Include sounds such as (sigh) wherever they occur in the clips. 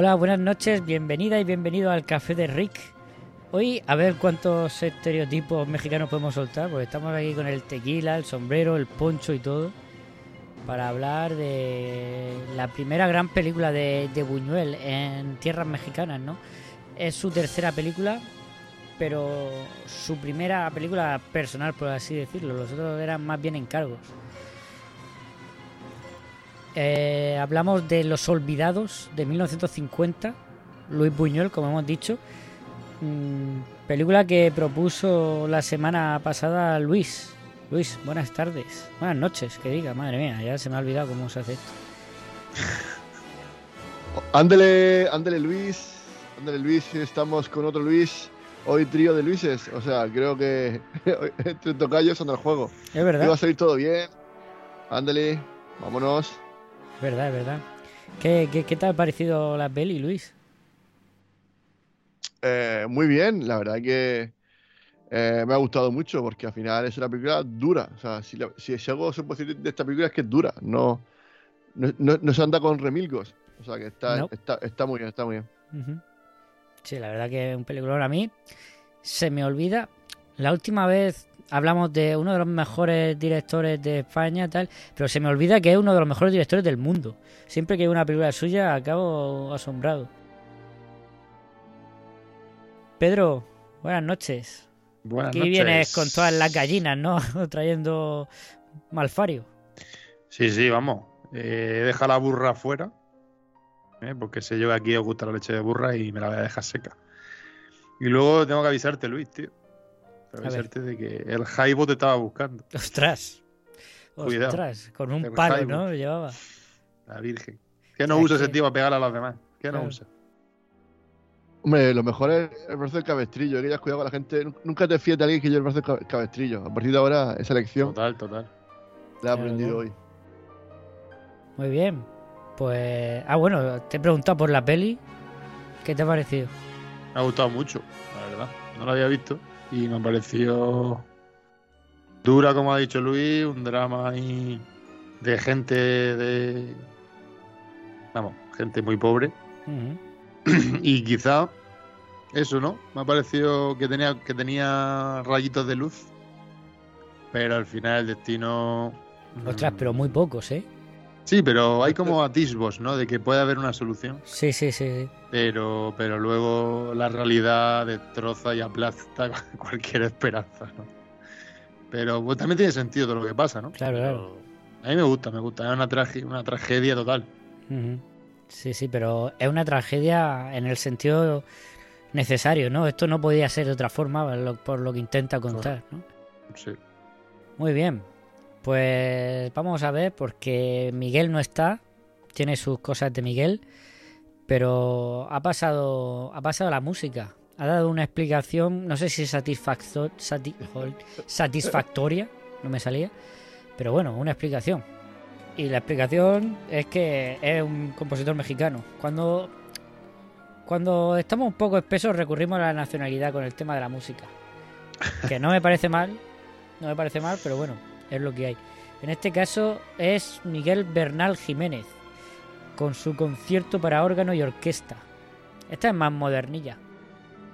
Hola, buenas noches, bienvenida y bienvenido al Café de Rick. Hoy a ver cuántos estereotipos mexicanos podemos soltar, porque estamos aquí con el tequila, el sombrero, el poncho y todo, para hablar de la primera gran película de, de Buñuel en tierras mexicanas, ¿no? Es su tercera película, pero su primera película personal, por así decirlo. Los otros eran más bien encargos. Eh, hablamos de Los Olvidados de 1950, Luis Buñuel, como hemos dicho. Mm, película que propuso la semana pasada Luis. Luis, buenas tardes. Buenas noches, que diga, madre mía, ya se me ha olvidado cómo se hace esto. Ándele, ándele Luis, ándele Luis, estamos con otro Luis. Hoy trío de Luises, o sea, creo que (laughs) entre tocayos son el juego. Es verdad. Va a salir todo bien. Ándele, vámonos. Es verdad, es verdad. ¿Qué, qué, qué te ha parecido la peli, Luis? Eh, muy bien, la verdad que eh, me ha gustado mucho porque al final es una película dura. O sea, si, la- si, algo se puede decir de esta película es que es dura, no, no, no- no se anda con remilgos. O sea, que está, No. está, está muy bien, está muy bien. Ujú. Sí, la verdad que es un peliculón. A mí se me olvida. La última vez hablamos de uno de los mejores directores de España, tal, pero se me olvida que es uno de los mejores directores del mundo. Siempre que hay una película suya acabo asombrado. Pedro, buenas noches. Buenas Aquí noches. vienes con todas las gallinas, ¿no? (laughs) Trayendo malfario. Sí, sí, vamos. Eh, deja la burra afuera. ¿eh? Porque sé yo que aquí os gusta la leche de burra y me la voy a dejar seca. Y luego tengo que avisarte, Luis, tío. A ver. avisarte de que el Jaibo te estaba buscando. Ostras. Cuidado. Ostras, con un El palo, Jaibo. ¿no? Llevaba. La Virgen. ¿Qué no usa ese que- tío para pegar a los demás? ¿Qué no Claro. usa? Hombre, lo mejor es el brazo del cabestrillo. Que ya has cuidado con la gente. Nunca te fíes de alguien que lleve el brazo del ca- cabestrillo. A partir de ahora, esa lección Total, total. la he aprendido ¿no? hoy. Muy bien. Pues. Ah, bueno, te he preguntado por la peli. ¿Qué te ha parecido? Me ha gustado mucho, la verdad. No lo había visto y me ha parecido dura, como ha dicho Luis, un drama ahí de gente de. Vamos, gente muy pobre. (clears throat) Y quizá eso, ¿no? Me ha parecido que tenía, que tenía rayitos de luz. Pero al final el destino. Ostras, pero muy pocos, ¿eh? Sí, pero hay como atisbos, ¿no? De que puede haber una solución. Sí, sí, sí. sí. pero, pero luego la realidad destroza y aplasta (laughs) cualquier esperanza, ¿no? Pero pues, también tiene sentido todo lo que pasa, ¿no? Claro, claro. A mí me gusta, me gusta. Es una, trage- una tragedia total. Sí, sí, pero es una tragedia en el sentido necesario, ¿no? Esto no podía ser de otra forma por lo que intenta contar, ¿no? Sí. Muy bien. Pues vamos a ver, porque Miguel no está. Tiene sus cosas de Miguel. Pero ha pasado. Ha pasado la música. Ha dado una explicación. No sé si satisfactoria. No me salía. Pero bueno, una explicación. Y la explicación es que es un compositor mexicano. Cuando. Cuando estamos un poco espesos recurrimos a la nacionalidad con el tema de la música. Que no me parece mal. No me parece mal, pero bueno, es lo que hay. En este caso es Miguel Bernal Jiménez, con su concierto para órgano y orquesta. Esta es más modernilla.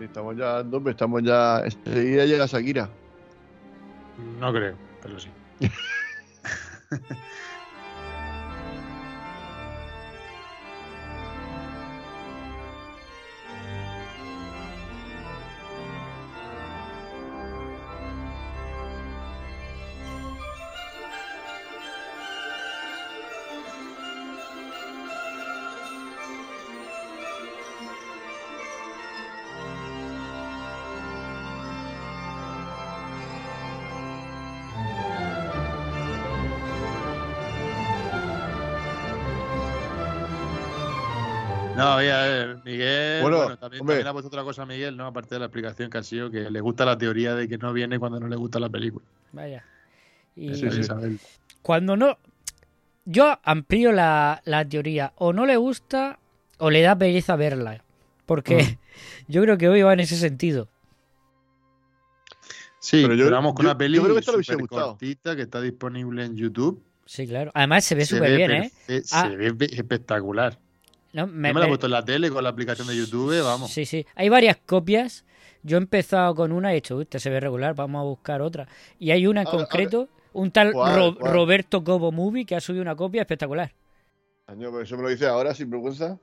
Estamos ya, hombre, estamos ya. Enseguida llega Shakira. No creo, pero sí. (laughs) también, hombre. también ha puesto otra cosa Miguel, ¿no? Aparte de la explicación que ha sido que le gusta la teoría de que no viene cuando no le gusta la película. Vaya. Y que saberlo. cuando no. Yo amplío la, la teoría. O no le gusta o le da pereza verla. Porque Mm. (laughs) yo creo que hoy va en ese sentido. Sí, Pero yo- pero vamos con yo- una gustado. cortita que está disponible en YouTube. Sí, claro. Además se ve súper bien, ¿eh? Ah. Se ve- espectacular. No, Yo me la he me- puesto en la tele con la aplicación de YouTube, vamos. Sí, sí. Hay varias copias. Yo he empezado con una y he dicho, "Uy, este se ve regular, vamos a buscar otra. Y hay una en Ahora- concreto, un tal ¿Cuál? Ro- ¿Cuál? Roberto Cobo Movie que ha subido una copia espectacular. Año, pero eso me lo dice ahora, sin vergüenza.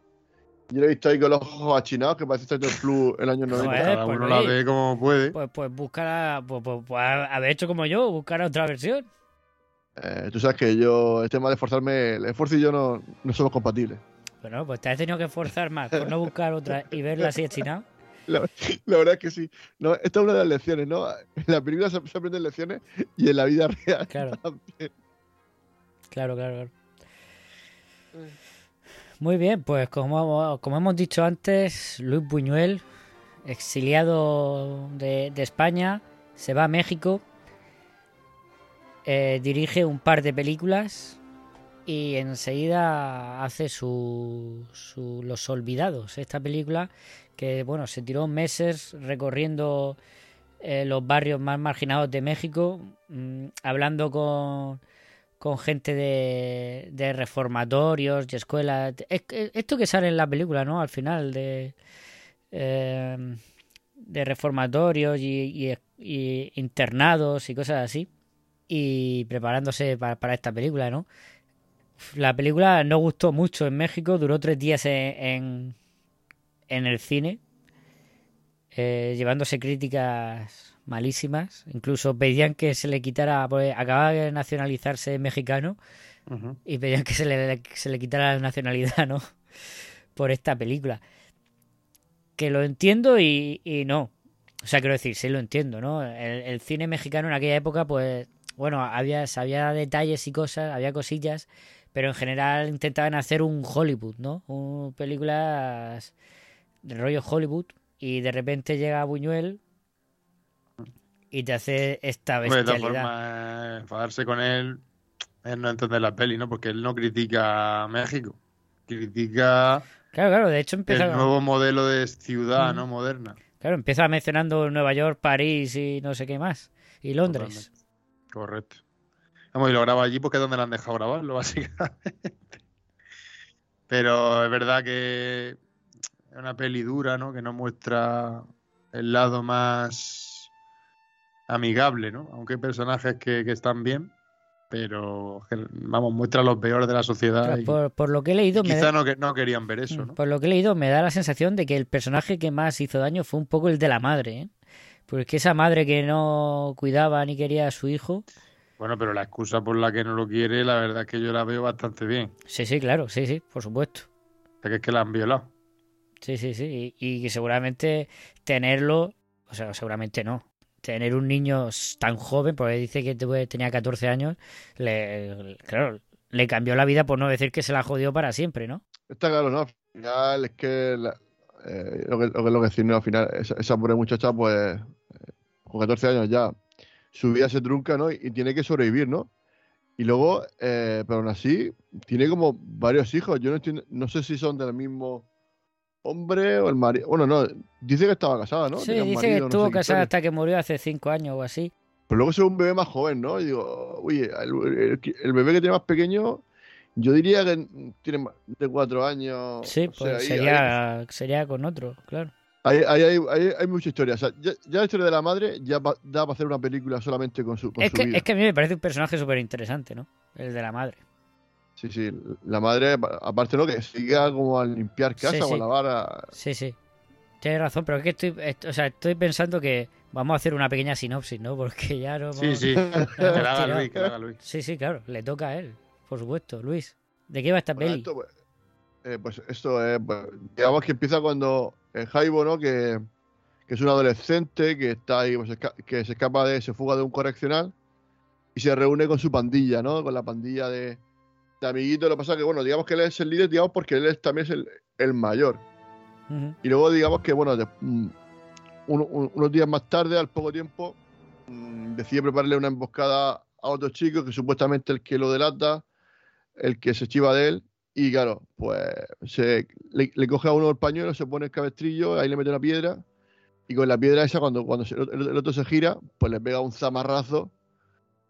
Yo lo he visto ahí con los ojos achinados, que parece Star Plus el año 90. Joder, Cada pues uno Luis. la ve como puede. Pues, pues buscar, pues, pues, pues haber hecho como yo, buscar otra versión. Eh, tú sabes que yo, el tema de esforzarme, el esfuerzo y yo no, no somos compatibles. Bueno, pues te has tenido que esforzar más por no buscar otra y verla así achinado. La, la verdad es que sí. No, esta es una de las lecciones, ¿no? En la película se, se aprenden lecciones y en la vida real Claro. también. Claro, claro, claro. Muy bien, pues como, como hemos dicho antes, Luis Buñuel, exiliado de, de España, se va a México, eh, dirige un par de películas y enseguida hace su, su Los Olvidados, esta película que bueno se tiró meses recorriendo eh, los barrios más marginados de México, mm, hablando con, con gente de, de reformatorios y escuelas. Esto que sale en la película, ¿no? Al final de eh, de reformatorios y, y- y internados y cosas así. Y preparándose para, para esta película, ¿no? La película no gustó mucho en México, duró tres días en, en, el cine, eh, llevándose críticas malísimas. Incluso pedían que se le quitara, pues acababa de nacionalizarse mexicano y pedían que se le, que se le quitara la nacionalidad, ¿no? (laughs) Por esta película. Que lo entiendo y, y no. O sea, quiero decir, sí lo entiendo, ¿no? El, el cine mexicano en aquella época, pues, bueno, había, había detalles y cosas, había cosillas, pero en general intentaban hacer un Hollywood, ¿no? Un, películas de rollo Hollywood y de repente llega Buñuel y te hace esta Hombre, de todas bestialidad. formas, enfadarse con él es no entender la peli, ¿no? Porque él no critica a México. Critica Claro, claro, de hecho empieza... el nuevo modelo de ciudad, Mm. ¿no? Moderna. Claro, empieza mencionando Nueva York, París y no sé qué más. Y Londres. Totalmente. Correcto. Vamos, y lo graba allí porque es donde le han dejado grabarlo, (laughs) básicamente. Pero es verdad que es una peli dura, ¿no? Que no muestra el lado más amigable, ¿no? Aunque hay personajes que, que están bien, pero que, vamos, muestra lo peor de la sociedad. Y por, por lo que he leído, quizá da, no, que- no querían ver eso, Mm, ¿no? por lo que he leído, me da la sensación de que el personaje que más hizo daño fue un poco el de la madre, ¿eh? Porque esa madre que no cuidaba ni quería a su hijo. Bueno, pero la excusa por la que no lo quiere, la verdad es que yo la veo bastante bien. Sí, sí, claro, sí, sí, por supuesto. O sea, que es que la han violado. Sí, sí, sí. Y, y que seguramente tenerlo, o sea, seguramente no. Tener un niño tan joven, porque dice que tenía 14 años, le, claro, le cambió la vida por no decir que se la jodió para siempre, ¿no? Está claro, ¿no? Al final es que la- eh, lo que lo que es lo que decir, ¿no? Al final, esa, esa pobre muchacha, pues, eh, con 14 años ya, su vida se trunca, ¿no? Y, tiene que sobrevivir, ¿no? Y luego, eh, pero aún así, tiene como varios hijos. Yo no entiendo, no sé si son del mismo hombre o el marido. Bueno, no, dice que estaba casada, ¿no? Sí, Tenía dice que marido, no estuvo sé qué casada hasta que murió hace 5 años o así. Pero luego se ve un bebé más joven, ¿no? Y digo, uy, el, el- el bebé que tiene más pequeño, yo diría que tiene más de cuatro años. Sí, o sea, pues ahí- sería, sería con otro, claro. Ahí hay, ahí hay mucha historia. O sea, ya, ya la historia de la madre ya va- da para hacer una película solamente con su, con Es su que, vida. es que a mí me parece un personaje súper interesante, ¿no? El de la madre. Sí, sí. La madre, aparte, ¿no? Que siga como a limpiar casa Sí, o a lavar. a- Sí, sí. Tienes razón, pero es que estoy, est- o sea, estoy pensando que vamos a hacer una pequeña sinopsis, ¿no? Porque ya no Sí, sí. (laughs) Que la haga. Luis, que la haga Luis. Sí, sí, claro, le toca a él, por supuesto. Luis, ¿de qué va esta Bueno, peli? esto, pues, eh, pues esto es, pues, digamos que empieza cuando eh, Jaibo, ¿no? Que, que es un adolescente que está ahí, pues, que se escapa de, se fuga de un correccional y se reúne con su pandilla, ¿no? Con la pandilla de, de amiguitos. Lo que pasa que, bueno, digamos que él es el líder, digamos, porque él es- también es el, el mayor. Y luego digamos que, bueno, de- mm, un- un- unos días más tarde, al poco tiempo, mm, decide prepararle una emboscada a otro chico que supuestamente el que lo delata, el que se chiva de él. Y claro, pues se, le, coge a uno el pañuelo, se pone el cabestrillo, ahí le mete una piedra. Y con la piedra esa, cuando, cuando el, otro se gira, pues le pega un zamarrazo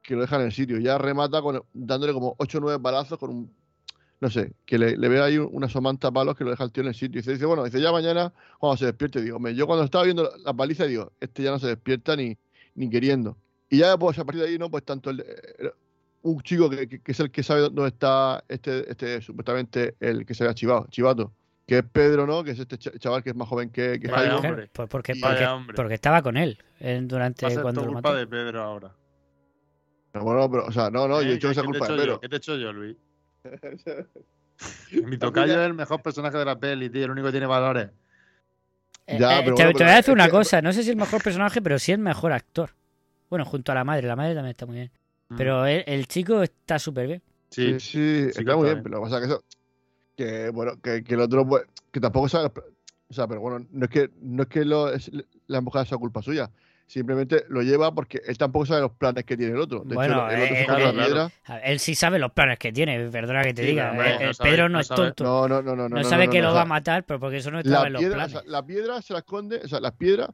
que lo deja en el sitio. Ya remata con, dándole como 8 o 9 balazos con un. No sé, que le, le ve ahí una somanta palos que lo deja el tío en el sitio. Y se dice, bueno, dice, ya mañana cuando se despierte. Digo, "Me- yo cuando estaba viendo la, la paliza, digo, este ya no se despierta ni, ni queriendo. Y ya, pues a partir de ahí, ¿no? Pues tanto el, un chico que, que- que es el que sabe dónde está este, este supuestamente el que se había chivado, chivato, que es Pedro, ¿no? Que es este cha- chaval que es más joven que, que Jaime. hombre. Pues porque, Y- porque, Vaya hombre. porque estaba con él eh, durante Va a ser cuando todo culpa mató. de Pedro ahora. Pero bueno, pero, o sea, no, no, yo he ¿Eh? dicho ¿Qué- esa culpa de hecho yo? Pedro. ¿Qué te he hecho yo, Luis? (laughs) Mi tocayo es el mejor personaje de la peli, tío. El único que tiene valores. Eh, Ya, eh, pero te, bueno, te voy a decir una que- cosa, no sé si es el mejor personaje, pero sí el mejor actor. Bueno, junto a la madre, la madre también está muy bien. Pero el, el chico está súper bien. Sí, Sí, sí, sí está muy está bien, pero lo que pasa es que eso, que bueno, que, que el otro, que tampoco sabe, o sea, pero bueno, no es que, no es que lo, es- la emboscada sea culpa suya, simplemente lo lleva porque él tampoco sabe los planes que tiene el otro. De Bueno, hecho, el, el otro eh, se coge eh, la claro. ver, Él sí sabe los planes que tiene, perdona que te Sí, diga. pero, hombre, Eh, no eh, sabe- Pedro no, no es sabe- tonto. No, no, no, no, No, no. sabe no, que no, lo o va a sea, matar, pero porque eso no estaba la en los piedra, o planes. sea, la piedra se la esconde, o sea, la piedra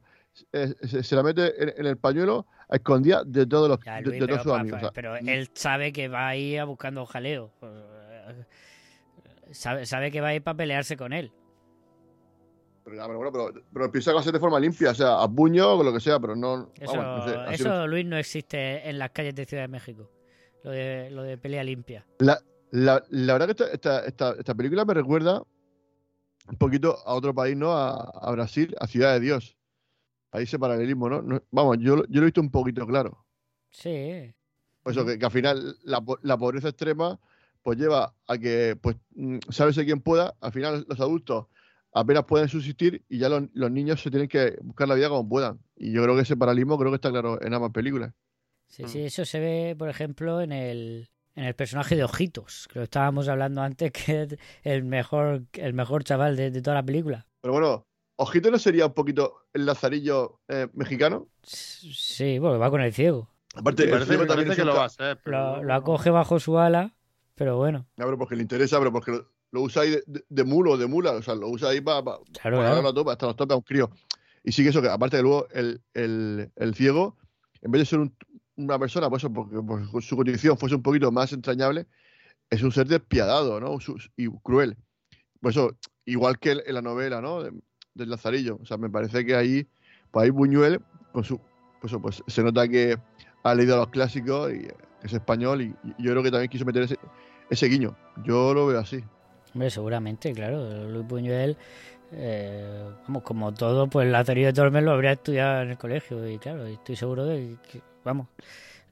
eh, se, se la mete en, en el pañuelo a escondida de todos los Ya, de, Luis, de pero, todos sus amigos. pa- o sea, pero él sabe que va a ir buscando jaleo. Eh, Sabe, sabe que va a ir para pelearse con él. pero, pero bueno, pero, pero piensa que va a ser de forma limpia, o sea, a puño o lo que sea, pero no. Eso, vamos, no sé, así eso Luis, no existe en las calles de Ciudad de México. Lo de, lo de pelea limpia. La, la, la verdad que esta, esta, esta, esta película me recuerda un poquito a otro país, ¿no? A, a Brasil, a Ciudad de Dios. Ahí ese paralelismo, ¿no? No- vamos, yo, lo- yo lo he visto un poquito claro. Sí. Pues eso, que, que al final la, la pobreza extrema pues lleva a que, pues, mm, sálvese quien pueda. Al final los adultos apenas pueden subsistir y ya los, los niños se tienen que buscar la vida como puedan. Y yo creo que ese paralelismo creo que está claro en ambas películas. Sí, sí, eso se ve, por ejemplo, en el, en el personaje de Ojitos, que lo estábamos hablando antes, (laughs) que es el mejor, el mejor chaval de, de toda la película. Pero bueno, Ojito no sería un poquito el lazarillo eh, mexicano. Sí, porque va con el ciego. Aparte, Sí, el parece, ciego parece que lo va a hacer. pero- Lo, lo acoge bajo su ala, pero bueno. No, pero porque le interesa, pero porque lo, lo usa ahí de, de- de mulo, de mula, o sea, lo usa ahí para Claro, para claro. darlo a tope, hasta los tope a un crío. Y sí que eso, que aparte de luego el, el, el ciego, en vez de ser un- una persona, pues eso, porque por su condición fuese un poquito más entrañable, es un ser despiadado, ¿no? Y cruel. Por eso, igual que en la novela, ¿no? De- del Lazarillo. O sea, me parece que ahí, pues ahí Buñuel, con su, pues, pues se nota que ha leído los clásicos y es español y, y yo creo que también quiso meter ese, ese guiño. Yo lo veo así. Hombre, seguramente, claro. Luis Buñuel, eh, vamos, como todo, pues Lazarillo de Tormes lo habría estudiado en el colegio. Y claro, estoy seguro de que, vamos,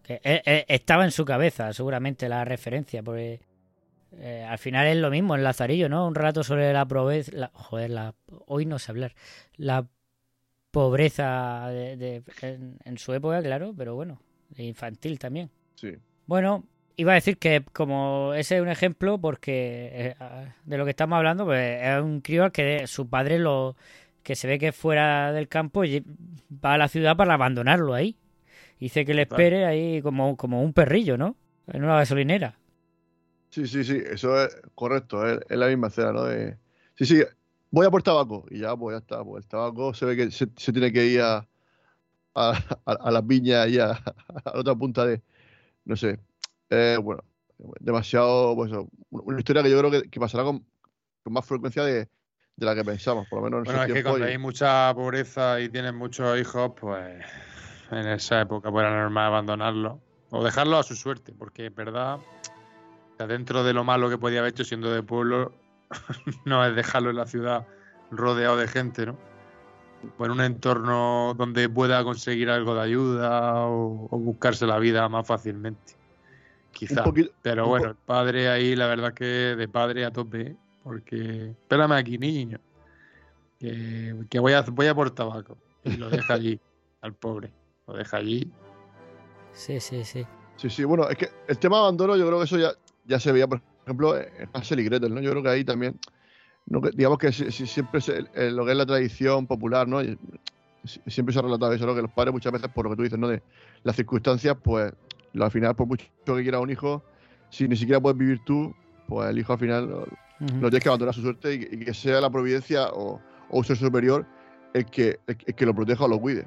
que eh, eh, estaba en su cabeza, seguramente, la referencia. Porque eh, al final es lo mismo en Lazarillo, ¿no? Un relato sobre la pobreza. La, joder, la, hoy no sé hablar. La pobreza de, de- en, en su época, claro, pero bueno, infantil también. Sí. Bueno, iba a decir que como ese es un ejemplo porque eh, de lo que estamos hablando, pues es un crío que su padre lo que se ve que es fuera del campo y va a la ciudad para abandonarlo ahí. Dice que le espere ahí como, como un perrillo, ¿no? En una gasolinera. Sí, sí, sí, eso es correcto, es, es la misma escena, ¿no? De, sí, sí, voy a por tabaco y ya, pues ya está, pues el tabaco se ve que se, se tiene que ir a, a, a, a las viñas y a, a la otra punta de, no sé, eh, bueno, demasiado, pues una historia que yo creo que, que pasará con, con más frecuencia de, de la que pensamos, por lo menos en Bueno, es que cuando y- hay mucha pobreza y tienes muchos hijos, pues en esa época pues era normal abandonarlo o dejarlo a su suerte, porque es verdad, o sea, dentro de lo malo que podía haber hecho siendo de pueblo, (laughs) no es dejarlo en la ciudad rodeado de gente, ¿no? O en un entorno donde pueda conseguir algo de ayuda o, o buscarse la vida más fácilmente. Quizá. poquito- Pero bueno, el padre ahí, la verdad que de padre a tope, ¿eh? porque espérame aquí, niño, que, que voy, a, voy a por tabaco. Y lo deja allí, (laughs) al pobre. Lo deja allí. Sí, sí, sí. Sí, sí, bueno, es que el tema de abandono yo creo que eso ya, ya se veía, por ejemplo, en Hansel y Gretel, ¿no? Yo creo que ahí también no digamos que si- si siempre se- eh, lo que es la tradición popular, ¿no? Y si- Siempre se ha relatado eso, ¿no? Que los padres muchas veces, por lo que tú dices, ¿no? De las circunstancias, pues lo- al final, por mucho que quiera un hijo, si ni siquiera puedes vivir tú, pues el hijo al final lo, Ujú. lo tienes que abandonar su suerte y, y que sea la providencia o, o un ser superior el que, el, el que lo proteja o lo cuide.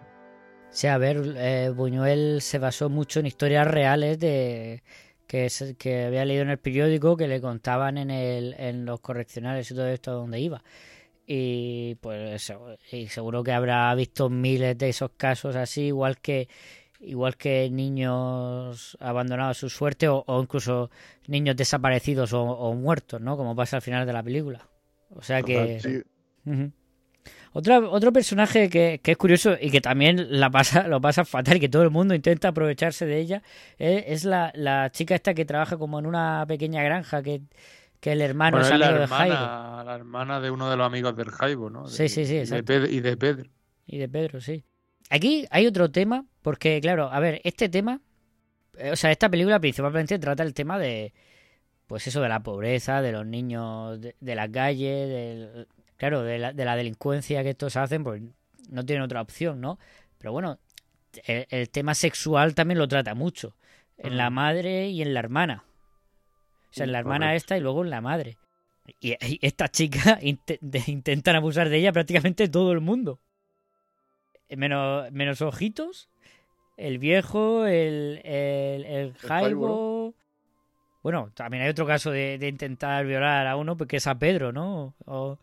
Sí, a ver, eh, Buñuel se basó mucho en historias reales de que, se- que había leído en el periódico que le contaban en, el, en los correccionales y todo esto donde iba. Y pues eso, y seguro que habrá visto miles de esos casos así, igual que igual que niños abandonados a su suerte o, o incluso niños desaparecidos o, o muertos, ¿no? Como pasa al final de la película. O sea que... Sí. Otra, otro personaje que, que es curioso y que también la pasa, (laughs) lo pasa fatal y que todo el mundo intenta aprovecharse de ella es, es la, la chica esta que trabaja como en una pequeña granja que, que el hermano Bueno, es es la amigo de hermana, la hermana de uno de los amigos del Jaibo, ¿no? De- Sí, sí, sí, y de. Pedro- y de Pedro. y de Pedro, sí. Aquí hay otro tema porque, claro, a ver, este tema, eh, o sea, esta película principalmente trata el tema de, pues eso, de la pobreza, de los niños de, de la calle, del, claro, de la, de la delincuencia que estos hacen, pues no tienen otra opción, ¿no? Pero bueno, el, el tema sexual también lo trata mucho, en la Mm. madre y en la hermana. O sea, en la hermana Correcto. esta y luego en la madre. Y, y esta chica (laughs) de- intentan abusar de ella prácticamente todo el mundo. Menos, menos ojitos, el viejo, el, el, el Jaibo. Bueno, también hay otro caso de, de intentar violar a uno, porque es a Pedro, ¿no? O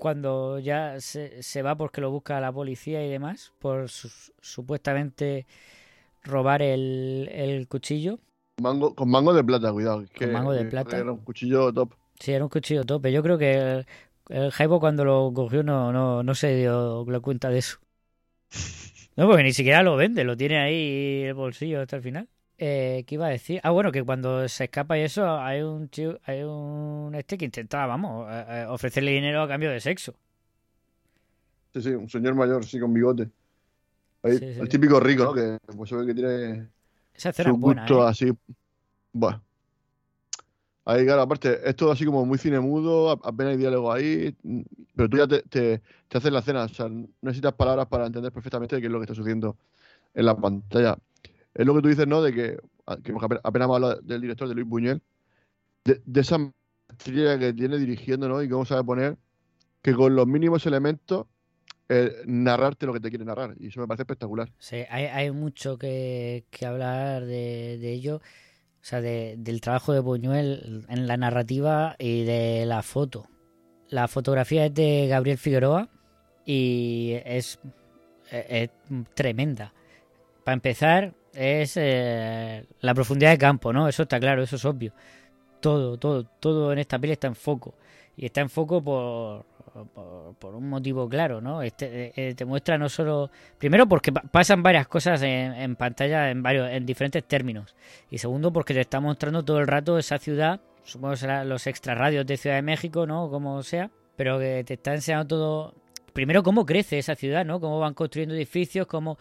cuando ya se, se va porque lo busca la policía y demás, por su- supuestamente robar el, el cuchillo. Mango, con mango de plata, cuidado. que- Con mango de que plata. Era un cuchillo top. Sí, era un cuchillo tope. Yo creo que el, el Jaibo cuando lo cogió no, no, no se dio la cuenta de eso. (laughs) No, porque ni siquiera lo vende, lo tiene ahí el bolsillo hasta el final. Eh, ¿Qué iba a decir? Ah, bueno, que cuando se escapa y eso, hay un chico, hay un este que intenta, vamos, eh, eh, ofrecerle dinero a cambio de sexo. Sí, sí, un señor mayor, sí, con bigote. Ahí, Sí, sí. El típico rico, ¿no? Que pues se ve que tiene Esa escena su buena, gusto ¿eh? así. Bueno. Ahí, claro, aparte, es todo así como muy cine mudo, apenas hay diálogo ahí, mm, pero tú ya te, te, te haces la escena, o sea, no necesitas palabras para entender perfectamente qué es lo que está sucediendo en la pantalla. Es lo que tú dices, ¿no? De que, a- que apenas hemos hablado del director, de Luis Buñuel, de, esa maestría que tiene dirigiendo, ¿no? Y cómo sabe poner que con los mínimos elementos eh, narrarte lo que te quiere narrar. Y eso me parece espectacular. Sí, hay, hay mucho que, que hablar de, de ello, o sea, de- del trabajo de Buñuel en la narrativa y de la foto. La fotografía es de Gabriel Figueroa y es tremenda. Para empezar, es eh, la profundidad de campo, ¿no? Eso está claro, eso es obvio. Todo, todo, todo en esta peli está en foco. Y está en foco por, por, un motivo claro, ¿no? Este, eh, te muestra no solo Primero porque pa- pasan varias cosas en, pantalla en varios en diferentes términos. Y segundo porque te está mostrando todo el rato esa ciudad, supongo serán los extra radios de Ciudad de México, ¿no? Como sea, pero que te está enseñando todo primero cómo crece esa ciudad, ¿no? Cómo van construyendo edificios, cómo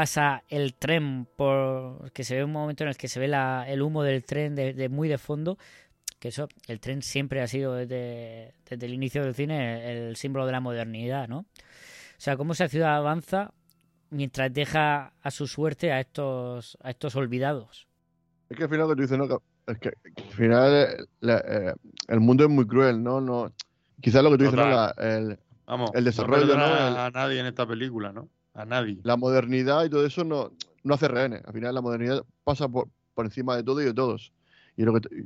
pasa el tren por que se ve un momento en el que se ve la- el humo del tren de, de muy de fondo que eso el tren siempre ha sido desde, desde el inicio del cine el, el símbolo de la modernidad no o sea cómo esa ciudad avanza mientras deja a su suerte a estos a estos olvidados Es que al final lo que tú dices, Es que, que al final eh, la- eh, el mundo es muy cruel, ¿no? no quizás lo que tú dices, ¿no? Total. La, el- Vamos, El desarrollo, no ¿no? El- a nadie en esta película, ¿no? A nadie. la modernidad y todo eso no, no hace rehenes. Al final la modernidad pasa por, por encima de todo y de todos. Y, lo que te-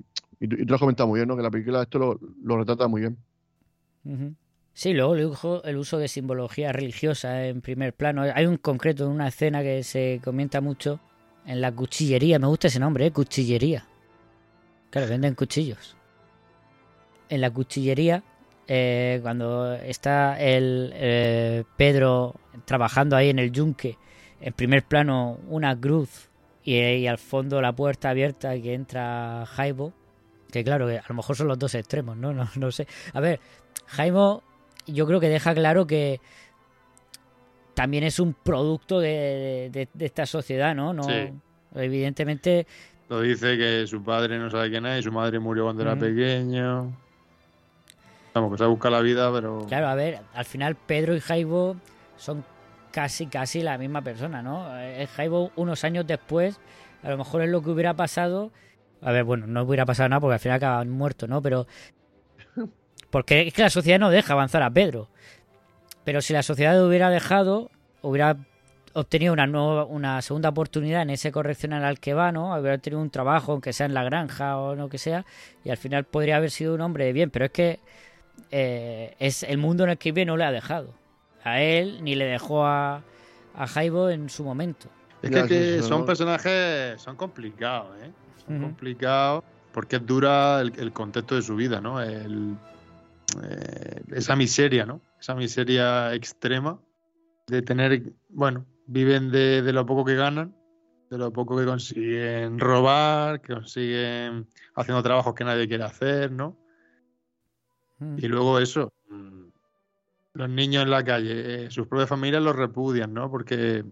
y, tú, y tú lo has comentado muy bien, ¿no? Que la película esto lo, lo retrata muy bien. Sí, luego el uso, el uso de simbología religiosa en primer plano. Hay un concreto en una escena que se comenta mucho en la cuchillería. Me gusta ese nombre, ¿eh? Cuchillería. Claro, venden cuchillos. En la cuchillería, eh, cuando está el eh, Pedro trabajando ahí en el yunque, en primer plano una cruz y, y al fondo la puerta abierta que entra Jaibo. Que claro, que a lo mejor son los dos extremos, ¿no? (laughs) No, no sé. A ver, Jaimo yo creo que deja claro que también es un producto de, de- de esta sociedad, ¿no? no Sí. Evidentemente, Lo dice que su padre no sabe quién es y su madre murió cuando era pequeño. Vamos, que se busca la vida, pero. Claro, a ver, al final Pedro y Jaibo son casi, casi la misma persona, ¿no? Eh, Jaibo unos años después, a lo mejor es lo que hubiera pasado. A ver, bueno, no hubiera pasado nada porque al final acaban muertos, ¿no? Pero. (laughs) Porque es que la sociedad no deja avanzar a Pedro. Pero si la sociedad hubiera dejado, hubiera obtenido una nueva, una segunda oportunidad en ese correccional al que va, ¿no? Hubiera tenido un trabajo, aunque sea en la granja o lo que sea, y al final podría haber sido un hombre de bien, pero es que eh, es el mundo en el que vive no le ha dejado. A él ni le dejó a, a Jaibo en su momento. Es que, que son personajes, son complicados, ¿eh? Son complicados porque es dura el, el, contexto de su vida, ¿no? El, eh, esa miseria, ¿no? Esa miseria extrema de tener, bueno, viven de, de, lo poco que ganan, de lo poco que consiguen robar, que consiguen haciendo trabajos que nadie quiere hacer, ¿no? Mm. Y luego eso, los niños en la calle, eh, sus propias familias los repudian, ¿no? Porque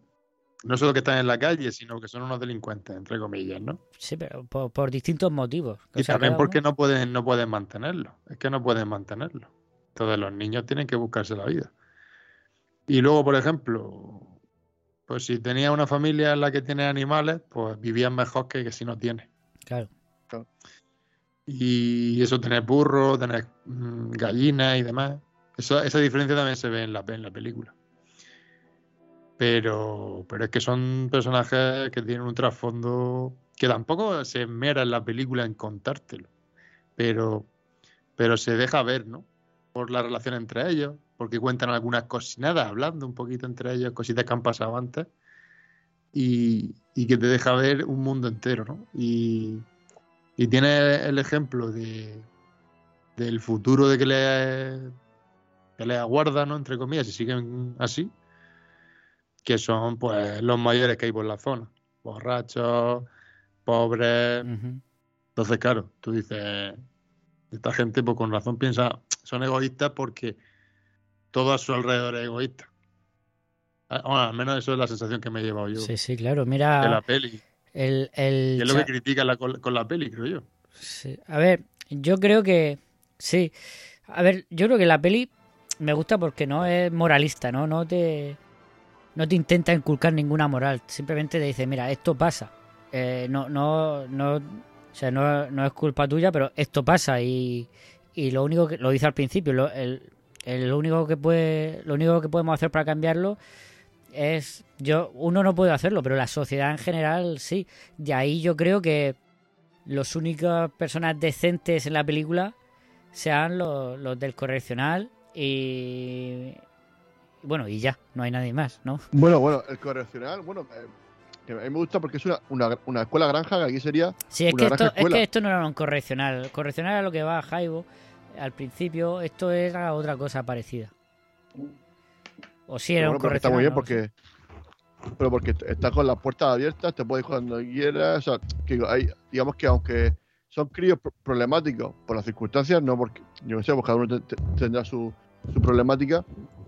no solo que están en la calle, sino que son unos delincuentes, entre comillas, ¿no? Sí, pero por, por distintos motivos. Y también porque no pueden, no pueden mantenerlo. Es que no pueden mantenerlo. Entonces los niños tienen que buscarse la vida. Y luego, por ejemplo, pues si tenía una familia en la que tiene animales, pues vivían mejor que, que si no tiene. Claro. claro. Y eso, tener burros, tener mmm, gallinas y demás. Eso, esa diferencia también se ve en la, en la película. Pero, pero es que son personajes que tienen un trasfondo que tampoco se mera en la película en contártelo. Pero, pero se deja ver, ¿no? Por la relación entre ellos, porque cuentan algunas cocinadas, hablando un poquito entre ellos, cositas que han pasado antes, y, y que te deja ver un mundo entero, ¿no? Y, y tiene el ejemplo de, del futuro de que le, que le aguarda, ¿no? Entre comillas, si siguen así, que son pues los mayores que hay por la zona. Borrachos, pobres. Uh -huh. Entonces, claro, tú dices, esta gente, pues con razón piensa, son egoístas porque todo a su alrededor es egoísta. Bueno, al menos eso es la sensación que me he llevado yo. Sí, sí, claro, mira. De la peli. El, el es lo que critica la, con la peli, creo yo. Sí. A ver, yo creo que. Sí. A ver, yo creo que la peli me gusta porque no es moralista, ¿no? No te no te intenta inculcar ninguna moral, simplemente te dice, mira, esto pasa. Eh, no, no, no, o sea, no, no, es culpa tuya, pero esto pasa y, y lo único que lo dice al principio, lo, el, el, lo único que puede, lo único que podemos hacer para cambiarlo es, yo, uno no puede hacerlo, pero la sociedad en general sí. De ahí yo creo que los únicas personas decentes en la película sean los, los del correccional y bueno, y ya, no hay nadie más, ¿no? Bueno, bueno, el correccional, bueno, eh, a mí me gusta porque es una, una, una, escuela granja que aquí sería. Sí, es, una que esto, es que esto no era un correccional. El correccional era lo que va a Jaibo al principio, esto era otra cosa parecida. O sí era bueno, un correccional. Está muy bien porque. Pero porque está con las puertas abiertas, te puedes ir cuando quieras. O sea, que hay, digamos que aunque son críos problemáticos por las circunstancias, no porque, yo no sé, pues cada uno te, te, tendrá su, su problemática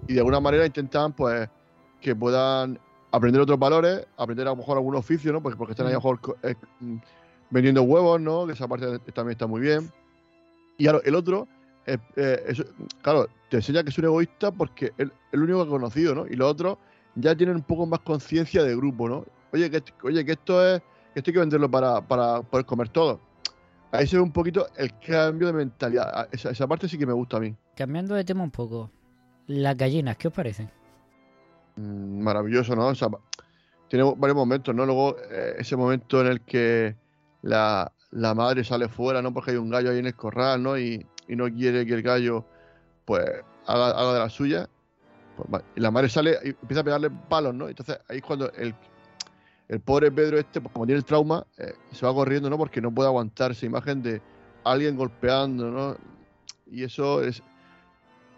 y de alguna manera intentan pues que puedan aprender otros valores, aprender a lo mejor algún oficio, ¿no? Porque, porque están ahí a lo mejor eh, vendiendo huevos, ¿no? Que esa parte también está muy bien. Y el otro, eh, eh, claro, te enseña que es un egoísta porque es el único que ha conocido, ¿no? Y los otros ya tienen un poco más conciencia de grupo, ¿no? Oye, que, oye, que esto es, que esto hay que venderlo para, para poder comer todo. Ahí se ve un poquito el cambio de mentalidad. Esa, esa parte sí que me gusta a mí. Cambiando de tema un poco, las gallinas, ¿qué os parecen? Mm, maravilloso, ¿no? O sea, tiene varios momentos, ¿no? Luego, eh, ese momento en el que la, la, madre sale fuera, ¿no? Porque hay un gallo ahí en el corral, ¿no? Y, y no quiere que el gallo, pues, haga, haga de la suya. Pues, y la madre sale y empieza a pegarle palos, ¿no? Entonces, ahí es cuando el, el pobre Pedro este, pues, como tiene el trauma, eh, se va corriendo, ¿no? Porque no puede aguantar esa imagen de alguien golpeando, ¿no? Y eso es,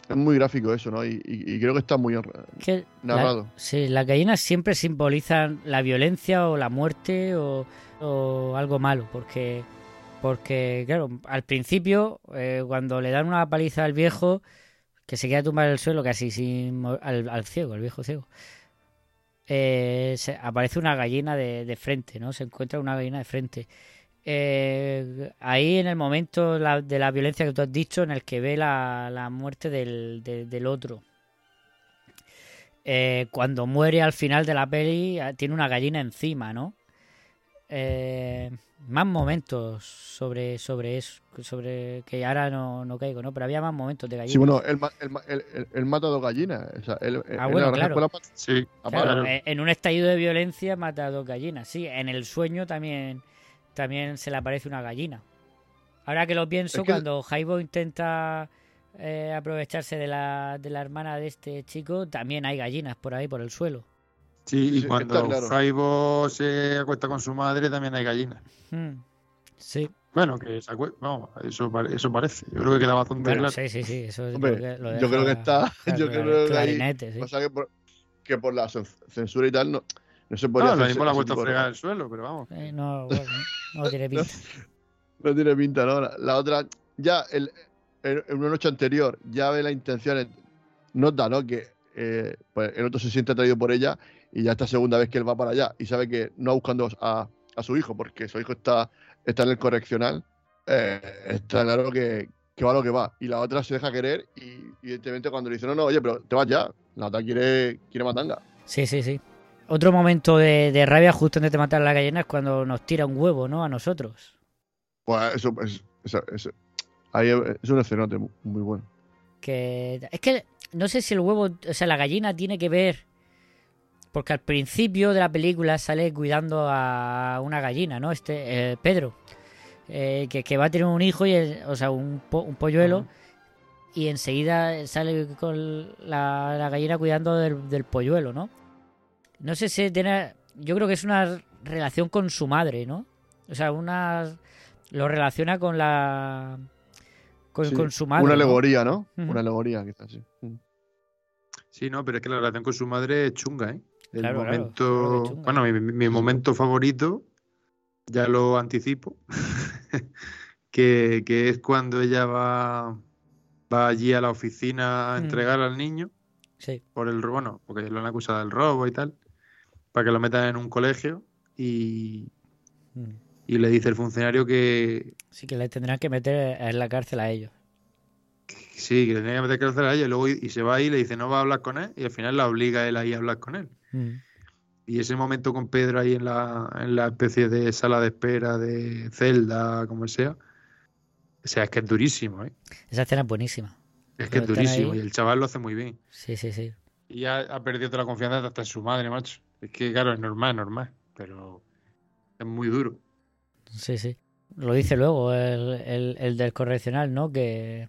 es muy gráfico eso, ¿no? Y, y, y creo que está muy que narrado. La, sí, las gallinas siempre simbolizan la violencia o la muerte o, o algo malo, porque, porque claro, al principio, eh, cuando le dan una paliza al viejo, que se queda tumbado en el suelo casi sin al, ciego, al viejo ciego, eh, se, aparece una gallina de, frente, ¿no? Se encuentra una gallina de frente. eh, ahí en el momento de la violencia que tú has dicho, en el que ve la, muerte del, de- del otro. Eh, cuando muere al final de la peli, eh, tiene una gallina encima, ¿no? Eh, más momentos sobre, sobre eso, sobre que ahora no, no caigo, ¿no? Pero había más momentos de gallina. Sí, bueno, él, él él- él- mata a dos gallinas. O sea, Ah, bueno, claro. Sí, Claro, eh, en un estallido de violencia mata a dos gallinas. Sí, en el sueño también, también se le aparece una gallina. Ahora que lo pienso, Es que- cuando Jaibo intenta eh, aprovecharse de la, de la hermana de este chico, también hay gallinas por ahí, por el suelo. Sí, y Sí, cuando claro. Jaibo se acuesta con su madre también hay gallinas. Hmm. Sí, Bueno, que se acuesta, vamos, eso, eso parece. Yo creo que queda bastante bueno, claro. sí, sí, sí. Eso es Hombre, lo que- lo yo creo que está. (laughs) claro, Yo creo que ahí. clarinete, sí. Pasa que por, que por la cen- censura y tal no, no se podía No, lo mismo la puesto a fregar el suelo, pero vamos. Eh, no, bueno, no tiene (laughs) pinta. No tiene pinta, ¿no? La, la otra, ya el, en, en una noche anterior, ya ve las intenciones, nota, ¿no? Que eh, pues el otro se siente atraído por ella y ya esta segunda vez que él va para allá y sabe que no va buscando a, a su hijo porque su hijo está, está en el correccional, eh, está claro que, que va lo que va. Y la otra se deja querer y evidentemente cuando le dice, no, no, oye, pero te vas ya, la otra quiere, quiere matanga. Sí, sí, sí. Otro momento de, de rabia justo antes de matar a la gallina es cuando nos tira un huevo, ¿no? A nosotros. Pues eso, es, eso- eso- ahí es es un escenote muy, muy bueno. Que es que no sé si el huevo, o sea, la gallina tiene que ver. Porque al principio de la película sale cuidando a una gallina, ¿no? Este, eh, Pedro. eh, que, que va a tener un hijo, y el- o sea, un, po- un polluelo. Y enseguida sale con la, la gallina cuidando del, del polluelo, ¿no? No sé si tiene. Yo creo que es una relación con su madre, ¿no? O sea, una. Lo relaciona con la. Con, Sí, con su madre. Una ¿no? alegoría, ¿no? Una alegoría, quizás, sí. Sí, no, pero es que la relación con su madre es chunga, ¿eh? El Claro, momento, claro bueno, mi, momento favorito, ya lo anticipo, (laughs) que, que es cuando ella va, va allí a la oficina a Mm. entregar al niño Sí. por el bueno, porque lo han acusado del robo y tal, para que lo metan en un colegio y, Mm. y le dice el funcionario que Sí que le tendrán que meter en la cárcel a ellos. Sí, que le tenía que meter cárcel a ella y luego y, y se va ahí y le dice no va a hablar con él y al final la obliga a él ahí a hablar con él. Mm. Y ese momento con Pedro ahí en la, en la especie de sala de espera, de celda, como sea. O sea, es que es durísimo, ¿eh? Esa escena es buenísima. Es que es durísimo. ahí. Y el chaval lo hace muy bien. Sí, sí, sí. Y ya ha perdido toda la confianza hasta en su madre, macho. Es que, claro, es normal, es normal. Pero es muy duro. Sí, sí. Lo dice luego el, el, el del correccional, ¿no? Que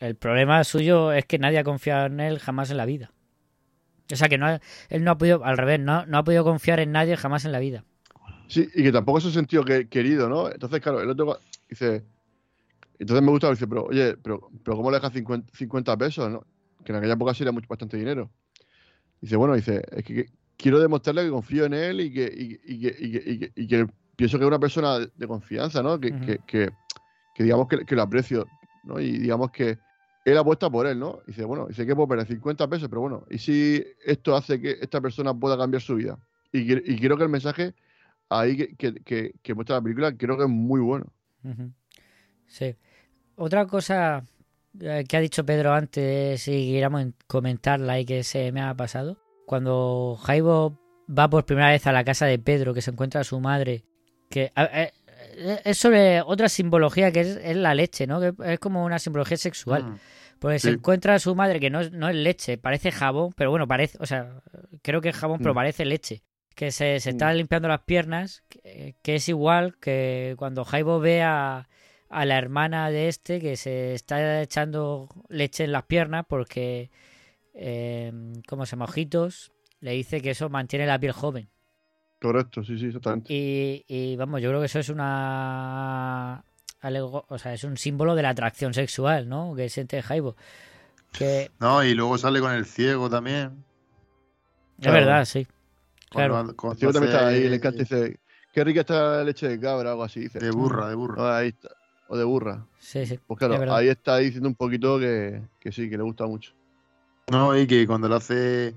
el problema suyo es que nadie ha confiado en él jamás en la vida. O sea, que no él no ha podido, al revés, no, no ha podido confiar en nadie jamás en la vida. Sí, y que tampoco se ha sentido que- querido, ¿no? Entonces, claro, el otro dice. Entonces me gusta, dice, pero oye, pero, pero ¿cómo le dejas 50, 50 pesos, no? Que en aquella época sí era mucho, bastante dinero. Dice, bueno, dice, es que, que quiero demostrarle que confío en él y que, y, y que, y que, y que- y que pienso que es una persona de, confianza, ¿no? Que, que, que digamos que lo aprecio, ¿no? Y digamos que él apuesta por él, ¿no? Dice, bueno, dice que puedo perder 50 pesos, pero bueno, ¿y si esto hace que esta persona pueda cambiar su vida? Y, y creo que el mensaje ahí que, que, muestra la película creo que es muy bueno. Sí. Otra cosa eh, que ha dicho Pedro antes, si queríamos en- comentarla y que se me ha pasado, cuando Jaibo va por primera vez a la casa de Pedro, que se encuentra su madre, que eh, eh, es sobre otra simbología que es, es la leche, ¿no? Que es como una simbología sexual. Mm. Porque se encuentra a su madre que no es, no es leche, parece jabón, pero bueno, parece, o sea, creo que es jabón, pero Mm. parece leche. Que se, se Mm. está limpiando las piernas, que, que es igual que cuando Jaibo ve a, a la hermana de este que se está echando leche en las piernas porque, eh, como se llama, Ojitos, le dice que eso mantiene la piel joven. Correcto, sí, sí, exactamente. Y, y, vamos, yo creo que eso es una. alego- O sea, es un símbolo de la atracción sexual, ¿no? Que siente Jaibo. Que No, y luego sale con el ciego también. es Claro. verdad, sí. Claro. Cuando- El cuando ciego también está ahí, le encanta y dice, qué rica está la leche de cabra o algo así. Dice. De burra, de burra. No, ahí está. O de burra. Sí, sí. Pues claro, es ahí está diciendo un poquito que, que sí, que le gusta mucho. No, y que cuando lo hace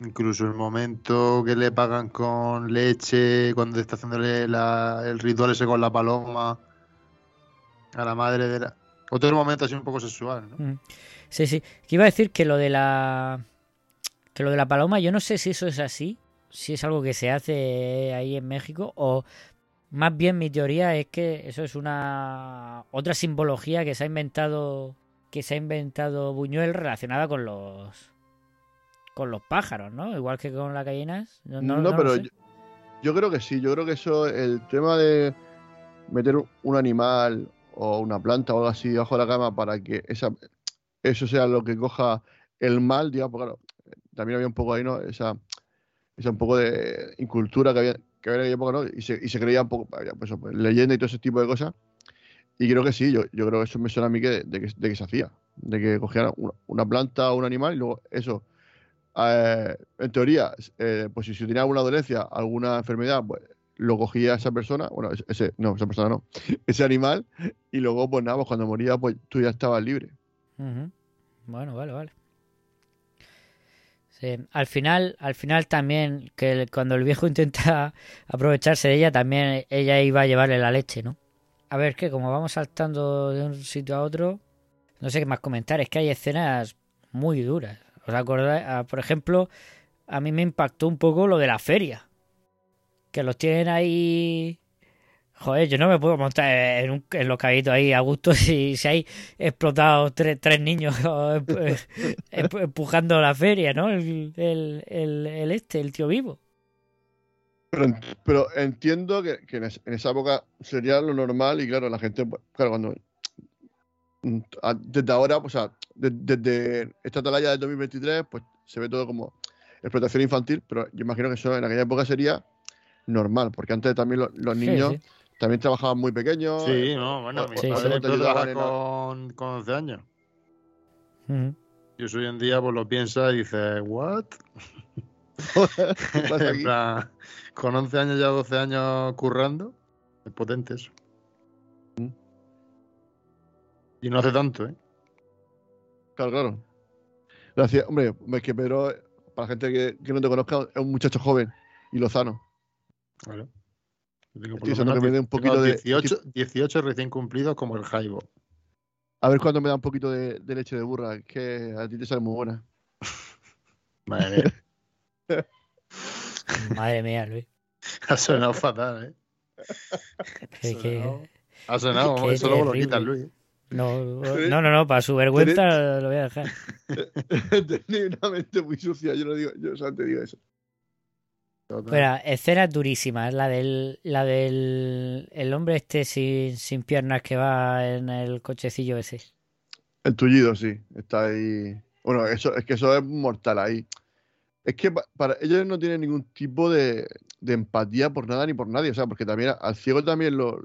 Incluso el momento que le pagan con leche, cuando está haciéndole la- el ritual ese con la paloma a la madre de la... Otro momento así un poco sexual, ¿no? Mm. Sí, sí. Que iba a decir que lo de la. Que lo de la paloma, yo no sé si eso es así. Si es algo que se hace ahí en México. O más bien mi teoría es que eso es una. Otra simbología que se ha inventado. Que se ha inventado Buñuel relacionada con los. Con los pájaros, ¿no? Igual que con las gallinas. No, No, pero yo, yo creo que sí. Yo creo que eso, el tema de meter un- animal o una planta o algo así debajo de la cama para que esa, eso sea lo que coja el mal, digamos, porque claro, también había un poco ahí, ¿no? Esa, esa un poco de incultura que había, que había en aquella época, ¿no? Y se, y se creía un poco, pues, pues, leyenda y todo ese tipo de cosas. Y creo que sí, yo, yo creo que eso me suena a mí que, de, que, de que se hacía. De que cogían una, una planta o un animal y luego eso, eh, en teoría, eh, pues si, si tenía alguna dolencia, alguna enfermedad, pues lo cogía esa persona, bueno, ese- no, esa persona no, (laughs) ese animal, y luego, pues nada, pues cuando moría, pues tú ya estabas libre. Bueno, vale, vale. Sí, Al final, al final también, que cuando el viejo intenta (laughs) aprovecharse de ella, también ella iba a llevarle la leche, ¿no? A ver, que como vamos saltando de un sitio a otro, no sé qué más comentar, es que hay escenas muy duras. ¿Os acordáis? Ah, por ejemplo, a mí me impactó un poco lo de la feria. Que los tienen ahí... Joder, yo no me puedo montar en un en los cabitos ahí a gusto (laughs) si, si hay explotado tres, tres niños (laughs) eh, emp- empujando la feria, ¿no? El, el, el, este, el tío vivo. Pero, en- pero entiendo que, que en, es- en esa época sería lo normal y claro, la gente, pues, claro, cuando desde ahora, o sea, de- desde esta atalaya del 2023, pues se ve todo como explotación infantil, pero yo imagino que eso en aquella época sería normal, porque antes también lo- los niños sí. también trabajaban muy pequeños. Sí, eh, no, bueno, mi Sí, padre con, con 11 años. Ujú. Y eso hoy en día pues lo piensa y dice, ¿what? ¿Qué (laughs) pasa (laughs) En plan, con 11 años ya 12 años currando, es potente eso. Y no hace tanto, ¿eh? Claro, claro. Gracias, hombre, es que Pedro, para la gente que, que no te conozca, es un muchacho joven y lozano. Claro. Tengo Estoy deseando que me dé un poquito de- 18, 18 recién cumplidos como el Jaibo. A ver cuándo me da un poquito de, de leche de burra, que a ti te sale muy buena. (laughs) Madre mía, (laughs) Madre mía, Luis. ha sonado fatal, ¿eh? Que- que- Ha sonado, Qué eso luego lo quitas, Luis. No, (laughs) no, no, no, para su vergüenza lo voy a dejar. (laughs) Tenía una mente muy sucia, yo lo digo, yo solamente digo eso. Espera, escenas durísimas. La del, la del el hombre este sin, sin piernas que va en el cochecillo ese. El tullido, sí, está ahí. Bueno, eso, es que eso es mortal ahí. Es que pa- para ellos no tienen ningún tipo de, de empatía por nada ni por nadie, o sea, porque también al ciego también lo,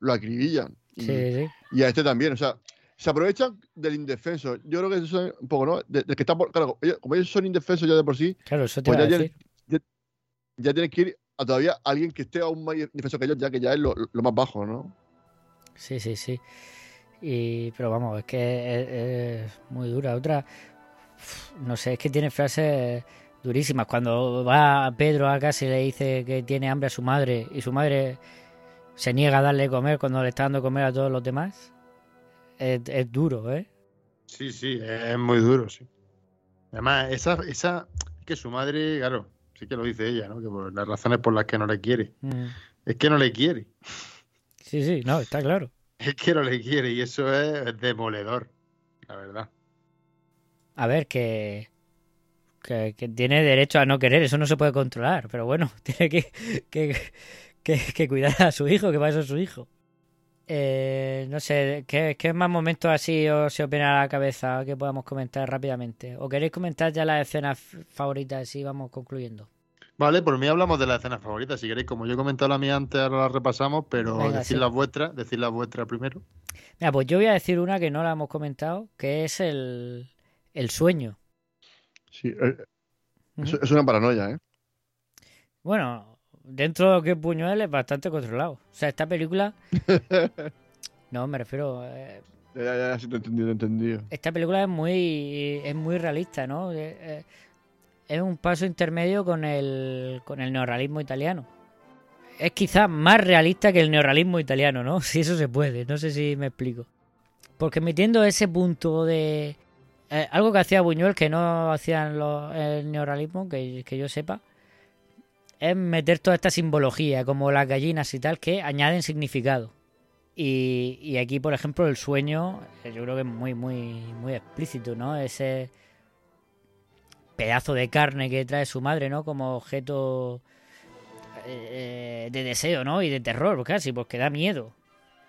lo acribillan. Y, Sí, sí. Y a este también, o sea, se aprovechan del indefenso. Yo creo que eso es un poco, ¿no? De- que está por, claro, ellos- como ellos son indefensos ya de por sí, Claro, eso te Pues a ya tienen que ir a todavía alguien que esté aún más indefenso que ellos, ya que ya es lo, lo más bajo, ¿no? Sí, sí, sí. Y, pero vamos, es que es, es muy dura. Otra, no sé, es que tiene frases durísimas. Cuando va Pedro a casa y le dice que tiene hambre a su madre y su madre se niega a darle de comer cuando le está dando de comer a todos los demás, es, es duro, ¿eh? Sí, sí, es muy duro, sí. Además, esa, esa, es que su madre, claro, sí que lo dice ella, ¿no? Que por las razones por las que no le quiere. Mm. Es que no le quiere. Sí, sí, no, está claro. Es que no le quiere y eso es demoledor, la verdad. A ver, que, que, que tiene derecho a no querer, eso no se puede controlar, pero bueno, (laughs) tiene que, que, que, (laughs) que cuidar a su hijo, que para eso es su hijo. Eh, no sé, ¿qué, ¿qué más momentos así os se opina a la cabeza que podamos comentar rápidamente? ¿O queréis comentar ya las escenas favoritas y vamos concluyendo? Vale, por mí hablamos de las escenas favoritas. Si queréis, como yo he comentado la mía antes, ahora la repasamos, pero Venga, decid sí. las vuestras, decid las vuestras primero. Mira, pues yo voy a decir una que no la hemos comentado, que es el, el sueño. Sí, eh, es una paranoia, ¿eh? Bueno, dentro de lo que es Buñuel es bastante controlado. O sea, esta película... (laughs) No, me refiero... eh, Ya, ya, ya, sí, te he entendido, te he entendido. esta película es muy es muy realista, ¿no? Eh, eh, es un paso intermedio con el, con el neorrealismo italiano. Es quizás más realista que el neorrealismo italiano, ¿no? (laughs) Si eso se puede, no sé si me explico. Porque metiendo ese punto de... eh, algo que hacía Buñuel que no hacían los, el neorrealismo, que, que yo sepa, es meter toda esta simbología, como las gallinas y tal, que añaden significado. Y, y aquí, por ejemplo, el sueño, eh, yo creo que es muy, muy, muy explícito, ¿no? Ese pedazo de carne que trae su madre, ¿no? Como objeto eh, de deseo, ¿no? Y de terror, casi, porque da miedo.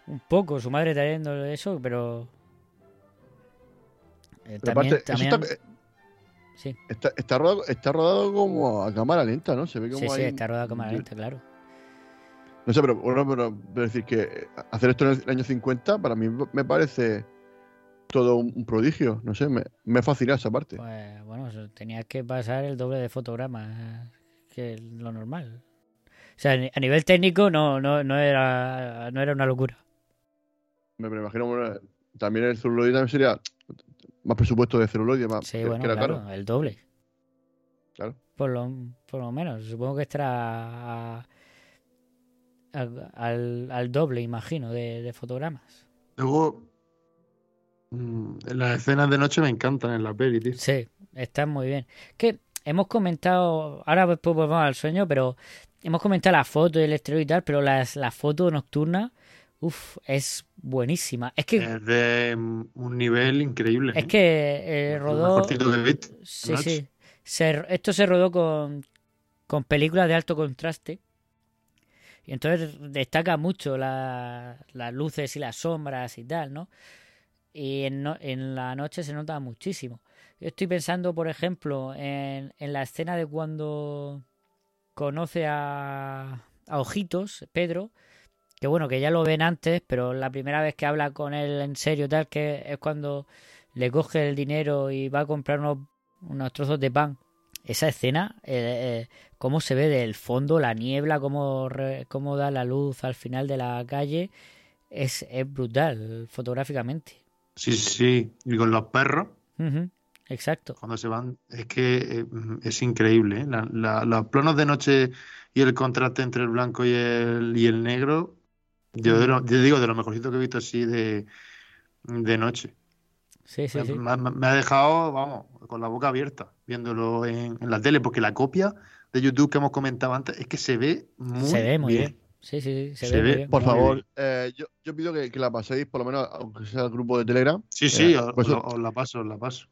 Un poco, su madre trayendo eso, pero... eh, Pero también, aparte, eso también- está, Sí. está, está rodado, está rodado como a cámara lenta, ¿no? Se ve como Sí, sí, está rodada como lenta, claro. No sé, pero bueno, pero, pero decir que hacer esto en el año 50 para mí me parece todo un, prodigio. No sé, me, me fascina esa parte. Pues bueno, tenías que pasar el doble de fotogramas que lo normal. O sea, a nivel técnico no, no, no, era, no era una locura. Me, me imagino bueno, también el celuloide también sería más presupuesto de celuloide, más Sí, que, bueno, que era claro, caro. el doble. Claro. Por lo, por lo menos. Supongo que estará a- a- al, al doble, imagino, de, de fotogramas. Luego, mm, las escenas de noche me encantan en la peli, tío. Sí, están muy bien. Que hemos comentado, ahora después volvemos al sueño, pero hemos comentado la foto y el exterior y tal, pero las, la foto nocturna, es buenísima. Es que, Es de un nivel increíble. es ¿eh? que eh, rodó... visto. Sí, sí. Se- esto se rodó con, con películas de alto contraste. Y entonces destaca mucho la- las luces y las sombras y tal, ¿no? Y en, no- en la noche se nota muchísimo. Yo estoy pensando, por ejemplo, en, en la escena de cuando conoce a, a Ojitos, Pedro, que bueno, que ya lo ven antes, pero la primera vez que habla con él en serio, tal, que es cuando le coge el dinero y va a comprar unos, unos trozos de pan. Esa escena, eh, eh, cómo se ve del fondo, la niebla, cómo, re- cómo da la luz al final de la calle, es, es brutal fotográficamente. Sí, sí. Y con los perros, Exacto. cuando se van, es que eh, mm, es increíble. ¿eh? La- la- los planos de noche y el contraste entre el blanco y el, y el negro, yo, de lo- yo digo de lo mejorcito que he visto así de, de noche. Sí, sí, Me, sí. me- me ha dejado, vamos, con la boca abierta viéndolo en, en la tele, porque la copia de YouTube que hemos comentado antes es que se ve muy Se ve muy bien. bien. Sí, sí, sí, se, Se ve, muy ve bien. Por favor, eh, yo, yo pido que, que la paséis, por lo menos, aunque sea el grupo de Telegram. Sí, sí, Eh, os, por eso os- os la paso, os la paso.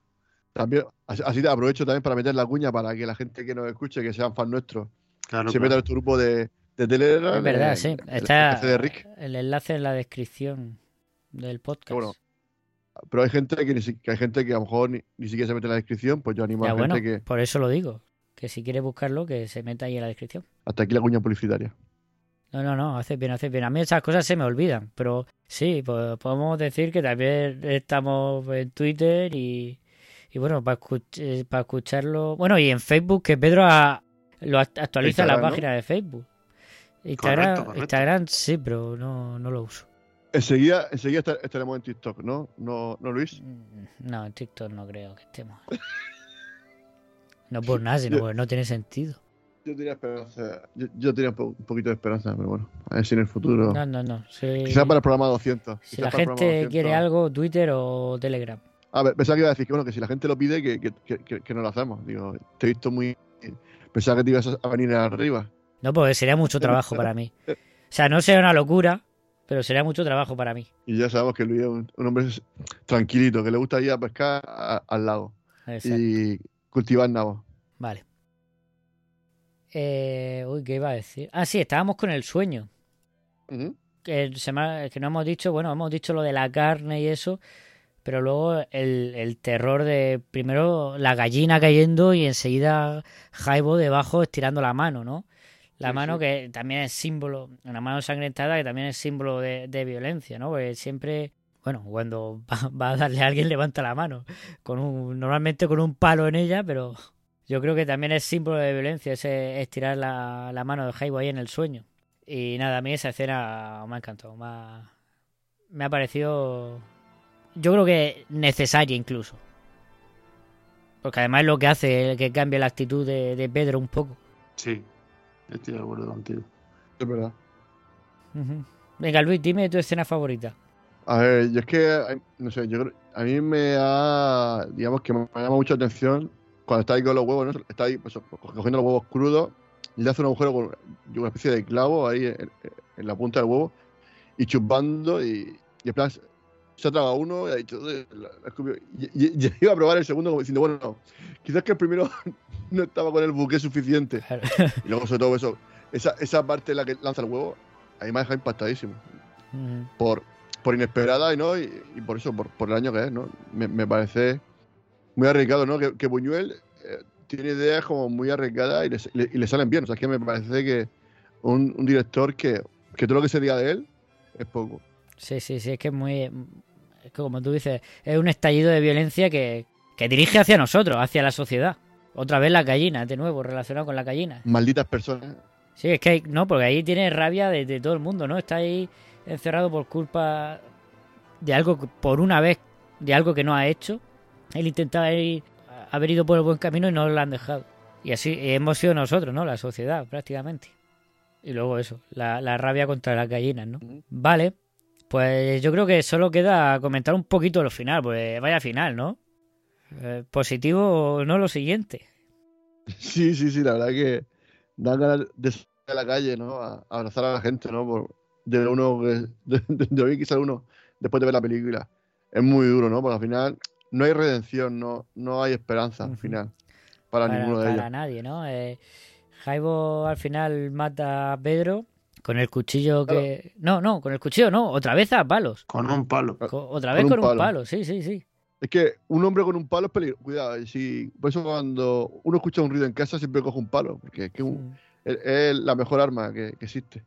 también, así, así aprovecho también para meter la cuña para que la gente que nos escuche, que sean fan nuestros, Claro, se meta claro. en nuestro grupo de, Telegram. Es verdad, eh, sí. el- el Está enlace de Rick. el enlace en la descripción del podcast. bueno, Pero hay gente que, ni que hay gente que a lo mejor ni, ni siquiera se mete en la descripción, pues yo animo ya a la bueno, gente que por eso lo digo. Que si quiere buscarlo, que se meta ahí en la descripción. hasta aquí la cuña publicitaria. No, no, no, haces bien, haces bien. A mí esas cosas se me olvidan, pero sí, pues podemos decir que también estamos en Twitter y, y bueno, para, para escucharlo. Bueno, y en Facebook, que Pedro ha- lo act- actualiza la Instagram, ¿no? página de Facebook. Instagram, Correcto, correcto. Instagram sí, pero no, no lo uso. Enseguida, enseguida esta- estaremos en TikTok, ¿no? ¿No, ¿no Luis? Mm, No, en TikTok no creo que estemos. No por nada, sino porque no tiene sentido. Yo tenía esperanza. Yo, yo tenía un, po- un poquito de esperanza, pero bueno, a ver si en el futuro. No, no, no. sí. Quizás para el programa 200. Si la gente 200. quiere algo, Twitter o Telegram. A ver, pensaba que iba a decir que bueno, que si la gente lo pide, que, que, que, que- que no lo hacemos. Digo, te he visto muy. Pensaba que te ibas a venir arriba. No, porque sería mucho trabajo para mí. O sea, no sería una locura, pero sería mucho trabajo para mí. Y ya sabemos que Luis es un, un hombre tranquilito, que le gusta ir a pescar a- al lago Exacto. y cultivar nabos. Vale. Eh, uy, ¿qué iba a decir? Ah, sí, estábamos con el sueño. Que, se me ha- que no hemos dicho, bueno, hemos dicho lo de la carne y eso, pero luego el, el terror de primero la gallina cayendo y enseguida Jaibo debajo estirando la mano, ¿no? La Sí, mano sí. que también es símbolo, una mano ensangrentada que también es símbolo de, de violencia, ¿no? Porque siempre, bueno, cuando (laughs) va, va a darle a alguien levanta la mano, con un, normalmente con un palo en ella, pero yo creo que también es símbolo de violencia ese estirar la, la mano de Jaibo ahí en el sueño. Y nada, a mí esa escena me ha encantado, me ha, me ha parecido, yo creo que necesaria incluso. Porque además es lo que hace que cambie la actitud de, de Pedro un poco. Sí, estoy de acuerdo contigo. Es verdad. Venga, Luis, dime tu escena favorita. A ver, yo es que, no sé, yo creo- a mí me ha, digamos que me llama mucho la atención cuando está ahí con los huevos, ¿no? Está ahí pues, cogiendo los huevos crudos y le hace un agujero con una especie de clavo ahí en, en la punta del huevo y chupando y, y en plan se ha tragado uno y ha dicho, "Eh, la- la escupió". y, y- y (laughs) iba a probar el segundo como diciendo, bueno, no, quizás que el primero (laughs) no estaba con el buque suficiente. Y luego sobre todo eso, esa, esa parte en la que lanza el huevo, ahí me ha dejado impactadísimo Ujú. por, por inesperada y no y, y por eso por, por el año que es no me, me parece muy arriesgado no que, que Buñuel eh, tiene ideas como muy arriesgadas y le, le- y le salen bien o sea es que me parece que un, un director que, que todo lo que se diga de él es poco Sí, sí, sí, es que es muy. Es que como tú dices, es un estallido de violencia que, que dirige hacia nosotros, hacia la sociedad. Otra vez la gallina, de nuevo, relacionado con la gallina. malditas personas Sí, es que hay- no, porque ahí tiene rabia de, de todo el mundo, ¿no? Está ahí encerrado por culpa de algo, por una vez, de algo que no ha hecho. Él intentaba ir, haber ido por el buen camino y no lo han dejado. Y así hemos sido nosotros, ¿no? La sociedad, prácticamente. Y luego eso, la, la rabia contra las gallinas, ¿no? Vale, pues yo creo que solo queda comentar un poquito lo final, pues vaya final, ¿no? Eh, positivo, no lo siguiente. sí sí sí la verdad que dan ganas de salir a la calle no a, abrazar a la gente no por, de uno que de, de, de oír quizá uno después de ver la película. Es muy duro no porque al final no hay redención no no hay esperanza al final para, ninguno de para ellos. nadie, ¿no? Eh, Jaibo al final mata a Pedro con el cuchillo que... No, no, con el cuchillo no, otra vez a palos. Con un palo. Otra Con vez un con un palo. palo, sí, sí, sí. Es que un hombre con un palo es peligroso. Cuidado, si, por eso cuando uno escucha un ruido en casa siempre coge un palo, porque es, que un- es, es la mejor arma que, que existe.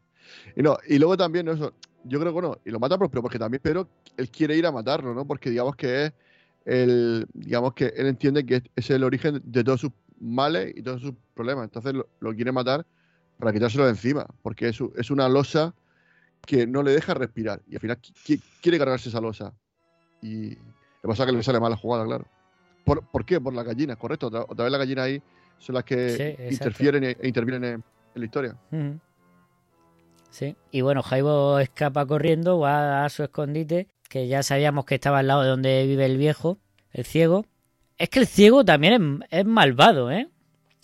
Y no, y luego también ¿no? eso, yo creo que no, y lo mata pero porque también pero él quiere ir a matarlo, ¿no? Porque digamos que es el, digamos que él entiende que es, es el origen de todos sus males y todos sus problemas. Entonces lo, lo quiere matar para quitárselo de encima, porque es, es una losa que no le deja respirar. Y al final qui- qui- quiere cargarse esa losa. Y lo que pasa es que le sale mal la jugada, claro. ¿Por, ¿por qué? Por las gallinas, correcto. Otra, otra vez las gallinas ahí son las que Sí, interfieren e, e intervienen en, en la historia. Sí. Y bueno, Jaibo escapa corriendo, va a su escondite, que ya sabíamos que estaba al lado de donde vive el viejo, el ciego. Es que el ciego también es, es malvado, ¿eh?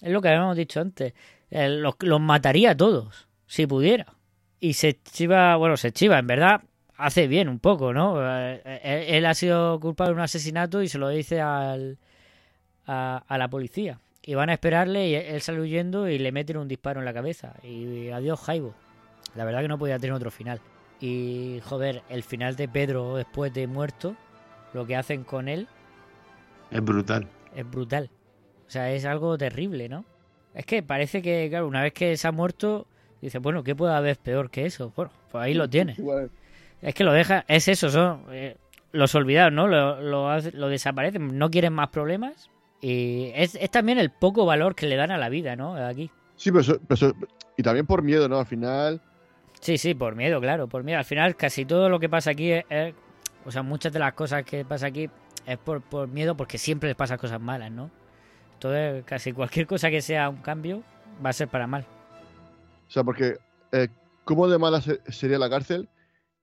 Es lo que habíamos dicho antes. Eh, los, los mataría a todos, si pudiera. Y se chiva, bueno, se chiva, en verdad hace bien un poco, ¿no? Eh, Él, él ha sido culpable de un asesinato y se lo dice al, a, a la policía. Y van a esperarle y él sale huyendo y le meten un disparo en la cabeza. Y adiós, Jaibo. La verdad que no podía tener otro final. Y joder, el final de Pedro después de muerto, lo que hacen con él Es brutal. es brutal. O sea, es algo terrible, ¿no? Es que parece que, claro, una vez que se ha muerto, dice, bueno, ¿qué puede haber peor que eso? Bueno, pues ahí lo. Igual, Es que lo deja, es eso, son eh, los olvidados, ¿no? Lo, lo, hace- lo desaparecen, no quieren más problemas. Y es, es también el poco valor que le dan a la vida, ¿no? Aquí. Sí, pero, eso- pero eso- y también por miedo, ¿no? Al final, Sí, sí, por miedo, claro, por miedo. Al final, casi todo lo que pasa aquí es, es- o sea, muchas de las cosas que pasa aquí es por, por miedo porque siempre les pasan cosas malas, ¿no? Entonces, casi cualquier cosa que sea un cambio va a ser para mal. o sea, porque eh, ¿cómo de mala se- sería la cárcel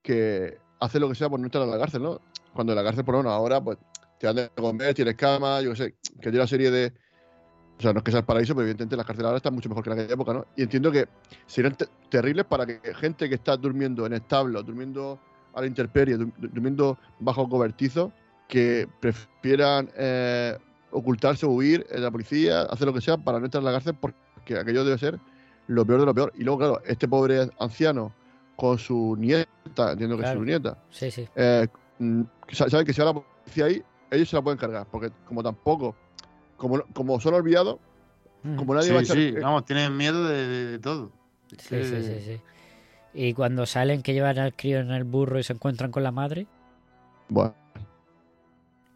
que hace lo que sea por no entrar a la cárcel, ¿no? Cuando en la cárcel, por lo menos ahora, pues te dan de comer, tienes cama, yo qué sé, que tiene una serie de. O sea, no es que sea el paraíso, pero evidentemente las cárceles ahora están mucho mejor que en aquella época, ¿no? Y entiendo que serían te- terribles para que gente que está durmiendo en establos, durmiendo a la intemperie, dur- durmiendo bajo cobertizo, que prefieran eh, ocultarse huir de la policía, hacer lo que sea para no entrar a la cárcel, porque aquello debe ser lo peor de lo peor. Y luego, claro, este pobre anciano con su nieta, entiendo que Claro. es su nieta, Sí, sí. eh, mm, que si va la policía ahí, ellos se la pueden cargar, porque como tampoco, como, como son olvidados, Mm. como nadie va a Sí, echar. sí, eh, vamos, tienen miedo de, de- de todo. Sí, que- sí, sí, sí. Y cuando salen que llevan al crío en el burro y se encuentran con la madre, bueno,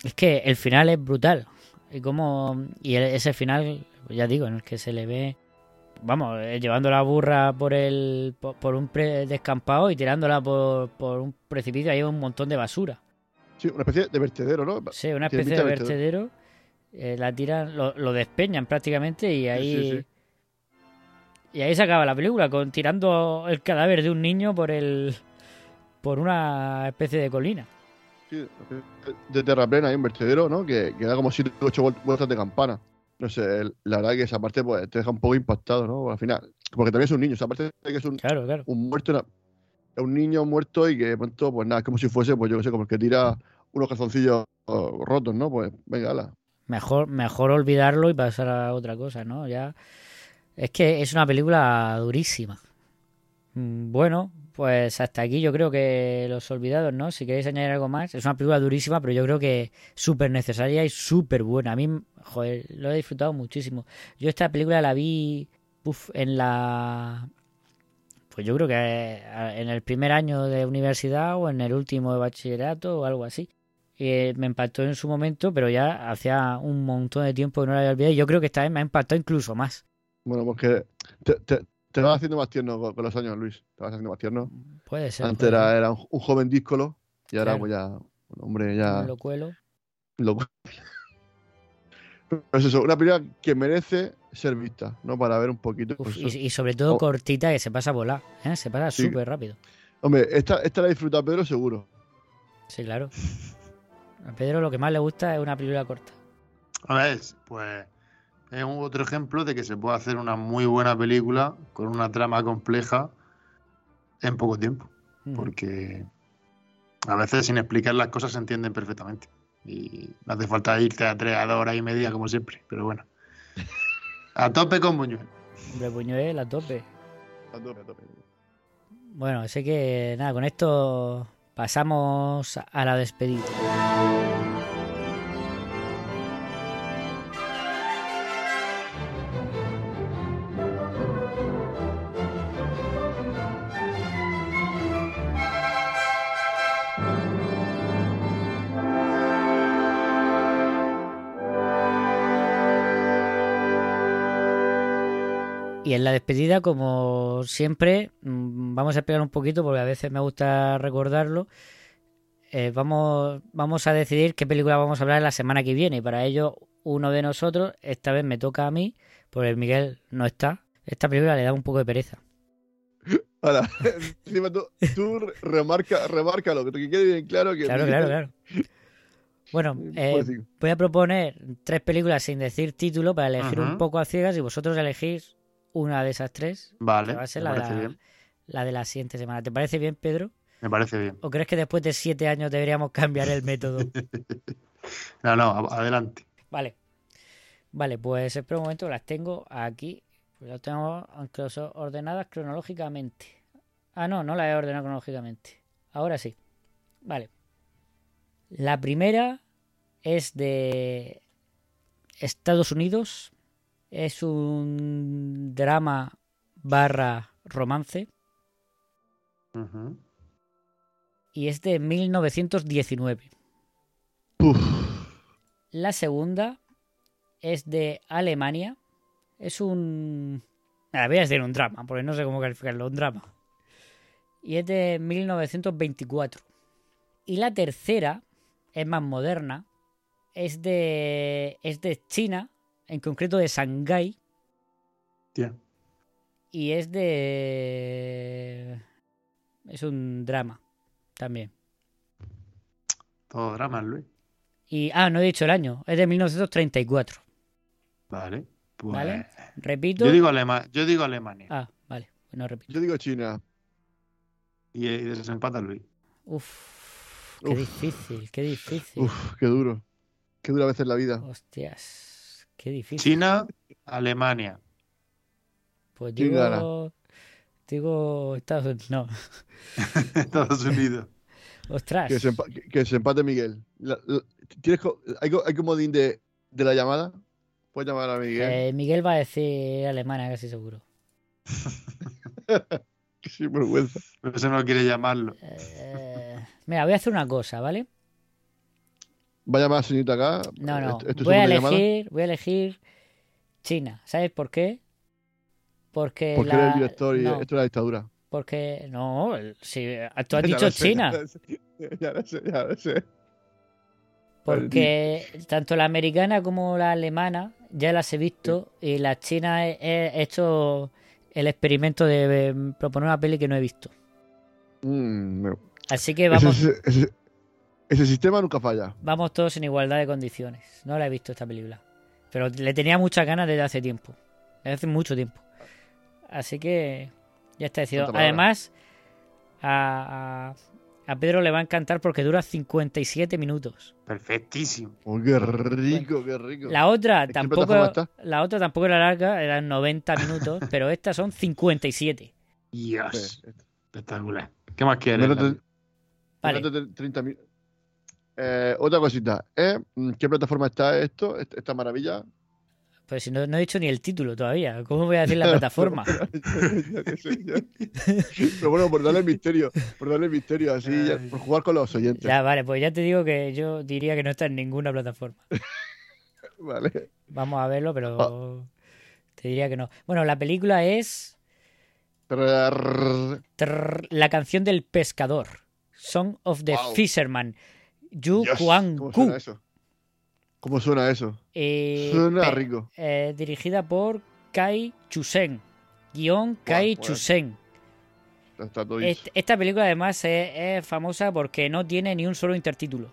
es que el final es brutal. Y como y ese final, ya digo, en el que se le ve vamos, eh, llevando la burra por el por, por un pre- descampado y tirándola por, por un precipicio, hay un montón de basura. sí, una especie de vertedero, ¿no? Sí, una especie de vertedero. Eh, la tiran, lo, lo despeñan prácticamente y ahí. sí, sí. Y ahí se acaba la película, con tirando el cadáver de un niño por el. por una especie de colina. Sí, de terraplén hay un vertedero, ¿no? Que, que da como 7 o 8 vueltas de campana. No sé, la verdad que esa parte pues, te deja un poco impactado, ¿no? Al final. Porque también es un niño, esa parte de que es un, Claro, claro. un muerto, una- es un niño muerto y que de pronto, pues nada, es como si fuese, pues yo qué sé, como el que tira unos calzoncillos rotos, ¿no? Pues venga, ala. Mejor, mejor olvidarlo y pasar a otra cosa, ¿no? Ya. Es que es una película durísima. Mm, Bueno, pues hasta aquí yo creo que los olvidados, ¿no? Si queréis añadir algo más, es una película durísima, pero yo creo que súper necesaria y súper buena. A mí, joder, lo he disfrutado muchísimo. Yo esta película la vi uf, en la... Pues yo creo que eh, en el primer año de universidad o en el último de bachillerato o algo así. Eh, me impactó en su momento, pero ya hacía un montón de tiempo que no la había olvidado. Y yo creo que esta vez me ha impactado incluso más. Bueno, porque te- te vas haciendo más tierno con, con los años, Luis. Te vas haciendo más tierno. Puede ser. Antes puede era, ser. era un, un joven díscolo y ahora Claro. pues ya, bueno, hombre, ya... Lo cuelo. lo- (laughs) Pero es eso, una película que merece ser vista, ¿no? Para ver un poquito. Uf, pues, y, sobre todo Oh. cortita, que se pasa a volar. ¿eh? Se pasa Sí. súper rápido. Hombre, esta, esta la disfruta Pedro seguro. Sí, claro. (laughs) A Pedro lo que más le gusta es una película corta. A ver, pues es un otro ejemplo de que se puede hacer una muy buena película con una trama compleja en poco tiempo. Mm. Porque a veces sin explicar las cosas se entienden perfectamente. Y no hace falta irte a tres a dos horas y media como siempre. Pero bueno. A tope con Buñuel. Hombre, Buñuel a tope. A tope, a tope. Bueno, sé que nada, con esto pasamos a la despedida. Y en la despedida, como siempre, mm, vamos a explicar un poquito porque a veces me gusta recordarlo. Eh, vamos, vamos a decidir qué película vamos a hablar la semana que viene. Y para ello, uno de nosotros, esta vez me toca a mí, porque Miguel no está. Esta película le da un poco de pereza. (laughs) Ahora, (laughs) encima tú, tú remarca, remarca lo que te quede bien claro que. Claro, claro, claro. (laughs) Bueno, eh, Pues sí. voy a proponer tres películas sin decir título para elegir un poco a ciegas y vosotros elegís una de esas tres. Vale, que va a ser la la, bien. la de la siguiente semana. ¿Te parece bien, Pedro? Me parece bien. ¿O crees que después de siete años deberíamos cambiar el método? (laughs) No, no, adelante. Vale. Vale, pues espera un momento, las tengo aquí. Las tengo aunque son ordenadas cronológicamente. Ah, no, no las he ordenado cronológicamente. Ahora sí. Vale. La primera es de Estados Unidos. Es un drama barra romance. Y es de 1919. La segunda es de Alemania. Es un... La voy a decir un drama, porque no sé cómo calificarlo. Un drama. Y es de 1924. Y la tercera es más moderna. Es de... Es de China, en concreto de Shanghái. Tía. Y es de... Es un drama también. Todo drama, Luis. Y, ah, no he dicho el año, es de 1934. Vale. Pues, ¿Vale? Repito. Yo digo, Alema- yo digo Alemania. Ah, vale, pues no repito. Yo digo China. Y, y desempata Luis. Uf, qué Uf. difícil, qué difícil. Uf, qué duro. Qué dura a veces la vida. Hostias, qué difícil. China, Alemania. Pues ¿Quién digo, digo Estados Unidos. No, (laughs) Estados Unidos. ostras. Que se, empa- que- se empate Miguel. La- la- ¿tienes co- ¿Hay, co- hay comodín de, de la llamada? Puedes llamar a Miguel. Eh, Miguel va a decir alemana, casi seguro. (laughs) Qué sinvergüenza. Pero ese no quiere llamarlo. Eh, mira, voy a hacer una cosa, ¿vale? Va a llamar a señorita acá. No, no. ¿Esto- esto es Voy a elegir, voy a elegir China. ¿Sabes por qué? Porque, Porque la... el director y no, esto es la dictadura. porque no, si tú (laughs) has Ya dicho sé, China. Ya lo sé, ya lo sé. Porque tanto la americana como la alemana ya las he visto y la china he, he hecho el experimento de eh, proponer una peli que no he visto. Mm, Así que vamos, Ese, ese- ese sistema nunca falla. vamos todos en igualdad de condiciones. No la he visto esta película. Pero le tenía muchas ganas desde hace tiempo. Desde hace mucho tiempo. Así que ya está decidido. Además, a, a, a Pedro le va a encantar porque dura 57 minutos. Perfectísimo. Oh, qué rico, qué rico. La otra ¿En qué tampoco plataforma está? la otra tampoco era larga, eran 90 minutos, (laughs) pero estas son 57. Dios. Espectacular. ¿Qué más quieres? Menos de- David? Vale. menos de 30 mil. Eh, otra cosita. ¿eh? ¿Qué plataforma está esto? Esta, maravilla. Pues no, no he dicho ni el título todavía. ¿Cómo voy a decir la (laughs) plataforma? Ya ya. Pero bueno, por darle misterio, por darle misterio, así, ya, por jugar con los oyentes. Ya, vale, pues ya te digo que yo diría que no está en ninguna plataforma. (laughs) Vale. Vamos a verlo, Ah. pero te diría que no. Bueno, la película es Trrr. trrr, La canción del pescador. Song of the Wow. Fisherman. Yu Kwang ¿Cómo Ku. suena eso? ¿Cómo suena eso? Eh, Suena rico. eh, dirigida por Kai Chusen. Guión Kai bueno. Chusen. Está todo Est- Esta película además es, es famosa porque no tiene ni un solo intertítulo.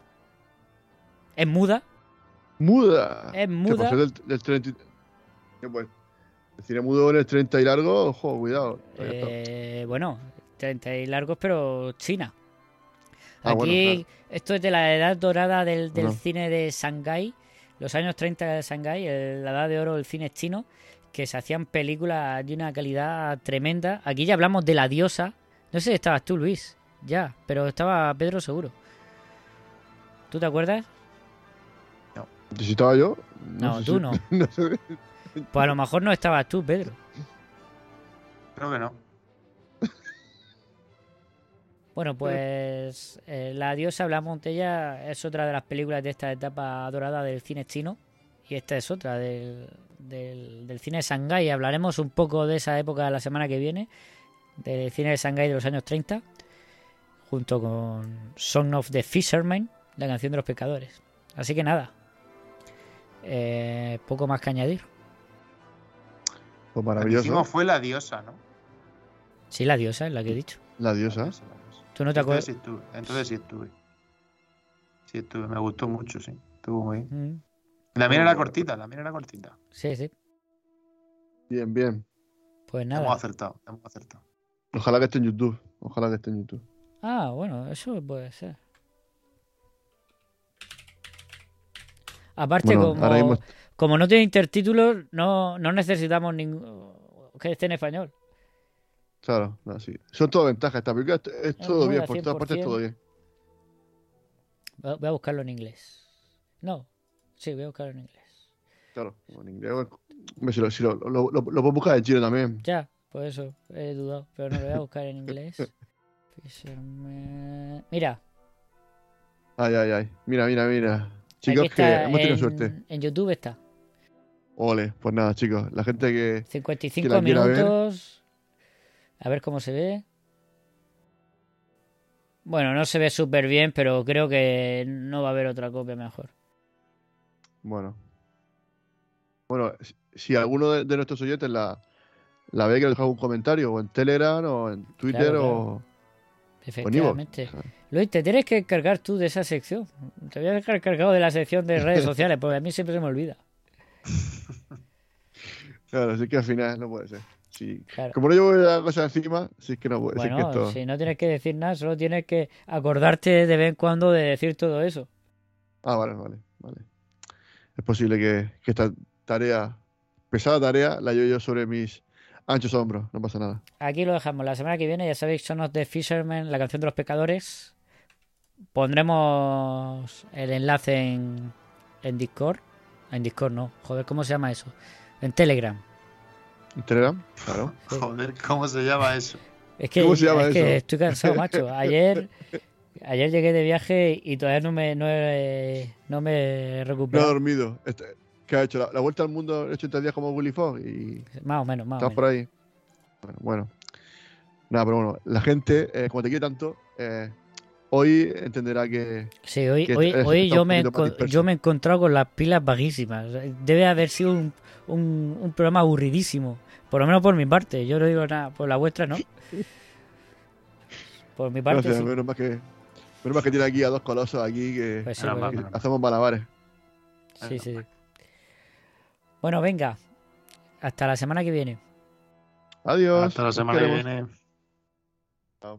Es muda. Muda. Es muda. del, del 30. y- ¿Qué pues? El cine mudo en el 30 y largo, ojo, cuidado. Eh, bueno, 30 y largos, pero China. Ah, bueno, Aquí, esto es de la edad dorada del, del Bueno. cine de Shanghái, los años 30 de Shanghái, el- la edad de oro del cine chino, que se hacían películas de una calidad tremenda. Aquí ya hablamos de La Diosa. No sé si estabas tú, Luis, ya, pero estaba Pedro seguro. ¿Tú te acuerdas? ¿Si estaba yo? No, sé tú si- no. (laughs) no sé. Pues a lo mejor no estabas tú, Pedro. Creo que no. Bueno, pues eh, La diosa hablamos de ella es otra de las películas de esta etapa dorada del cine chino y esta es otra del, del, del cine de Shanghái. Hablaremos un poco de esa época la semana que viene, del cine de Shanghái de los años 30, junto con Song of the Fisherman, la canción de los pescadores. Así que nada, eh, poco más que añadir. Pues La que maravilloso. fue la diosa, ¿no? Sí, la diosa es la que he dicho. La diosa. La diosa, la diosa. ¿Tú no te Entonces acuerdas? sí estuve. Entonces sí estuve. Sí estuve. Me gustó mucho, sí. Estuvo muy bien. Mm, La mía era cortita, la mía era cortita. Sí, sí. Bien, bien. Pues Hemos nada. acertado, hemos acertado. Ojalá que esté en YouTube. Ojalá que esté en YouTube. Ah, bueno, eso puede ser. Aparte, Bueno, como, mismo- como no tiene intertítulos, no, no necesitamos ningún que esté en español. Claro, no, sí. Son todas ventajas. Esta película es, es todo bien. Por todas partes 100%. todo bien. Voy a- buscarlo en inglés. No, sí, voy a buscarlo en inglés. Claro, en inglés. Hombre, si lo, si lo, lo, puedo buscar en chino también. Ya, por eso he dudado, pero no lo voy a buscar en inglés. (laughs) Fisherman- Mira, Ay, ay, ay. Mira, mira, mira. aquí Chicos, que hemos tenido en, suerte. en YouTube está. Ole, pues nada, chicos. La gente que. 55 Que ver. A ver cómo se ve. Bueno, no se ve súper bien, pero creo que no va a haber otra copia mejor. Bueno. Bueno, si, alguno de, de nuestros oyentes la, la ve, que nos deja un comentario, o en Telegram, o en Twitter, Claro, o. Efectivamente. Luis, te tienes que encargar tú de esa sección. Te voy a dejar cargado de la sección de redes (laughs) sociales, porque a mí siempre se me olvida. Claro, así que al final no puede ser. Sí. Claro. Como no llevo la cosa encima, sí es que no que Bueno, esto. si no tienes que decir nada, solo tienes que acordarte de vez en cuando de decir todo eso. Ah, vale, vale, vale. Es posible que, que esta tarea, pesada tarea, la lleve yo sobre mis anchos hombros. No pasa nada. Aquí lo dejamos. La semana que viene, ya sabéis, Son of the Fishermen, la canción de los pecadores. Pondremos el enlace en, en Discord. En Discord no. Joder, ¿cómo se llama eso? En Telegram. ¿En Telegram? Claro. Joder, ¿cómo se llama eso? Es que, ¿Cómo se llama es que estoy cansado, macho. (laughs) Ayer, ayer llegué de viaje y todavía no me, no he, no me he No recuperado. dormido. Este- ¿Qué ha hecho? La, la vuelta al mundo en 80 días como Willy Fogg y Más o menos, más o estás menos. por ahí. Bueno, bueno. Nada, pero bueno, la gente, eh, como te quiere tanto, eh, hoy entenderá que. Sí, hoy, que hoy, hoy yo, me, más yo me he encontrado con las pilas bajísimas. Debe haber sido un, un, un programa aburridísimo. Por lo menos por mi parte. Yo no digo nada. Por la vuestra, ¿no? (laughs) Por mi parte, Gracias, sí. menos, mal que, menos mal que tiene aquí a dos colosos aquí que, Pues sí, pues hacemos malabares. Sí, sí, sí. Bueno, venga. Hasta la semana que viene. Adiós. Hasta la semana que viene. Chao.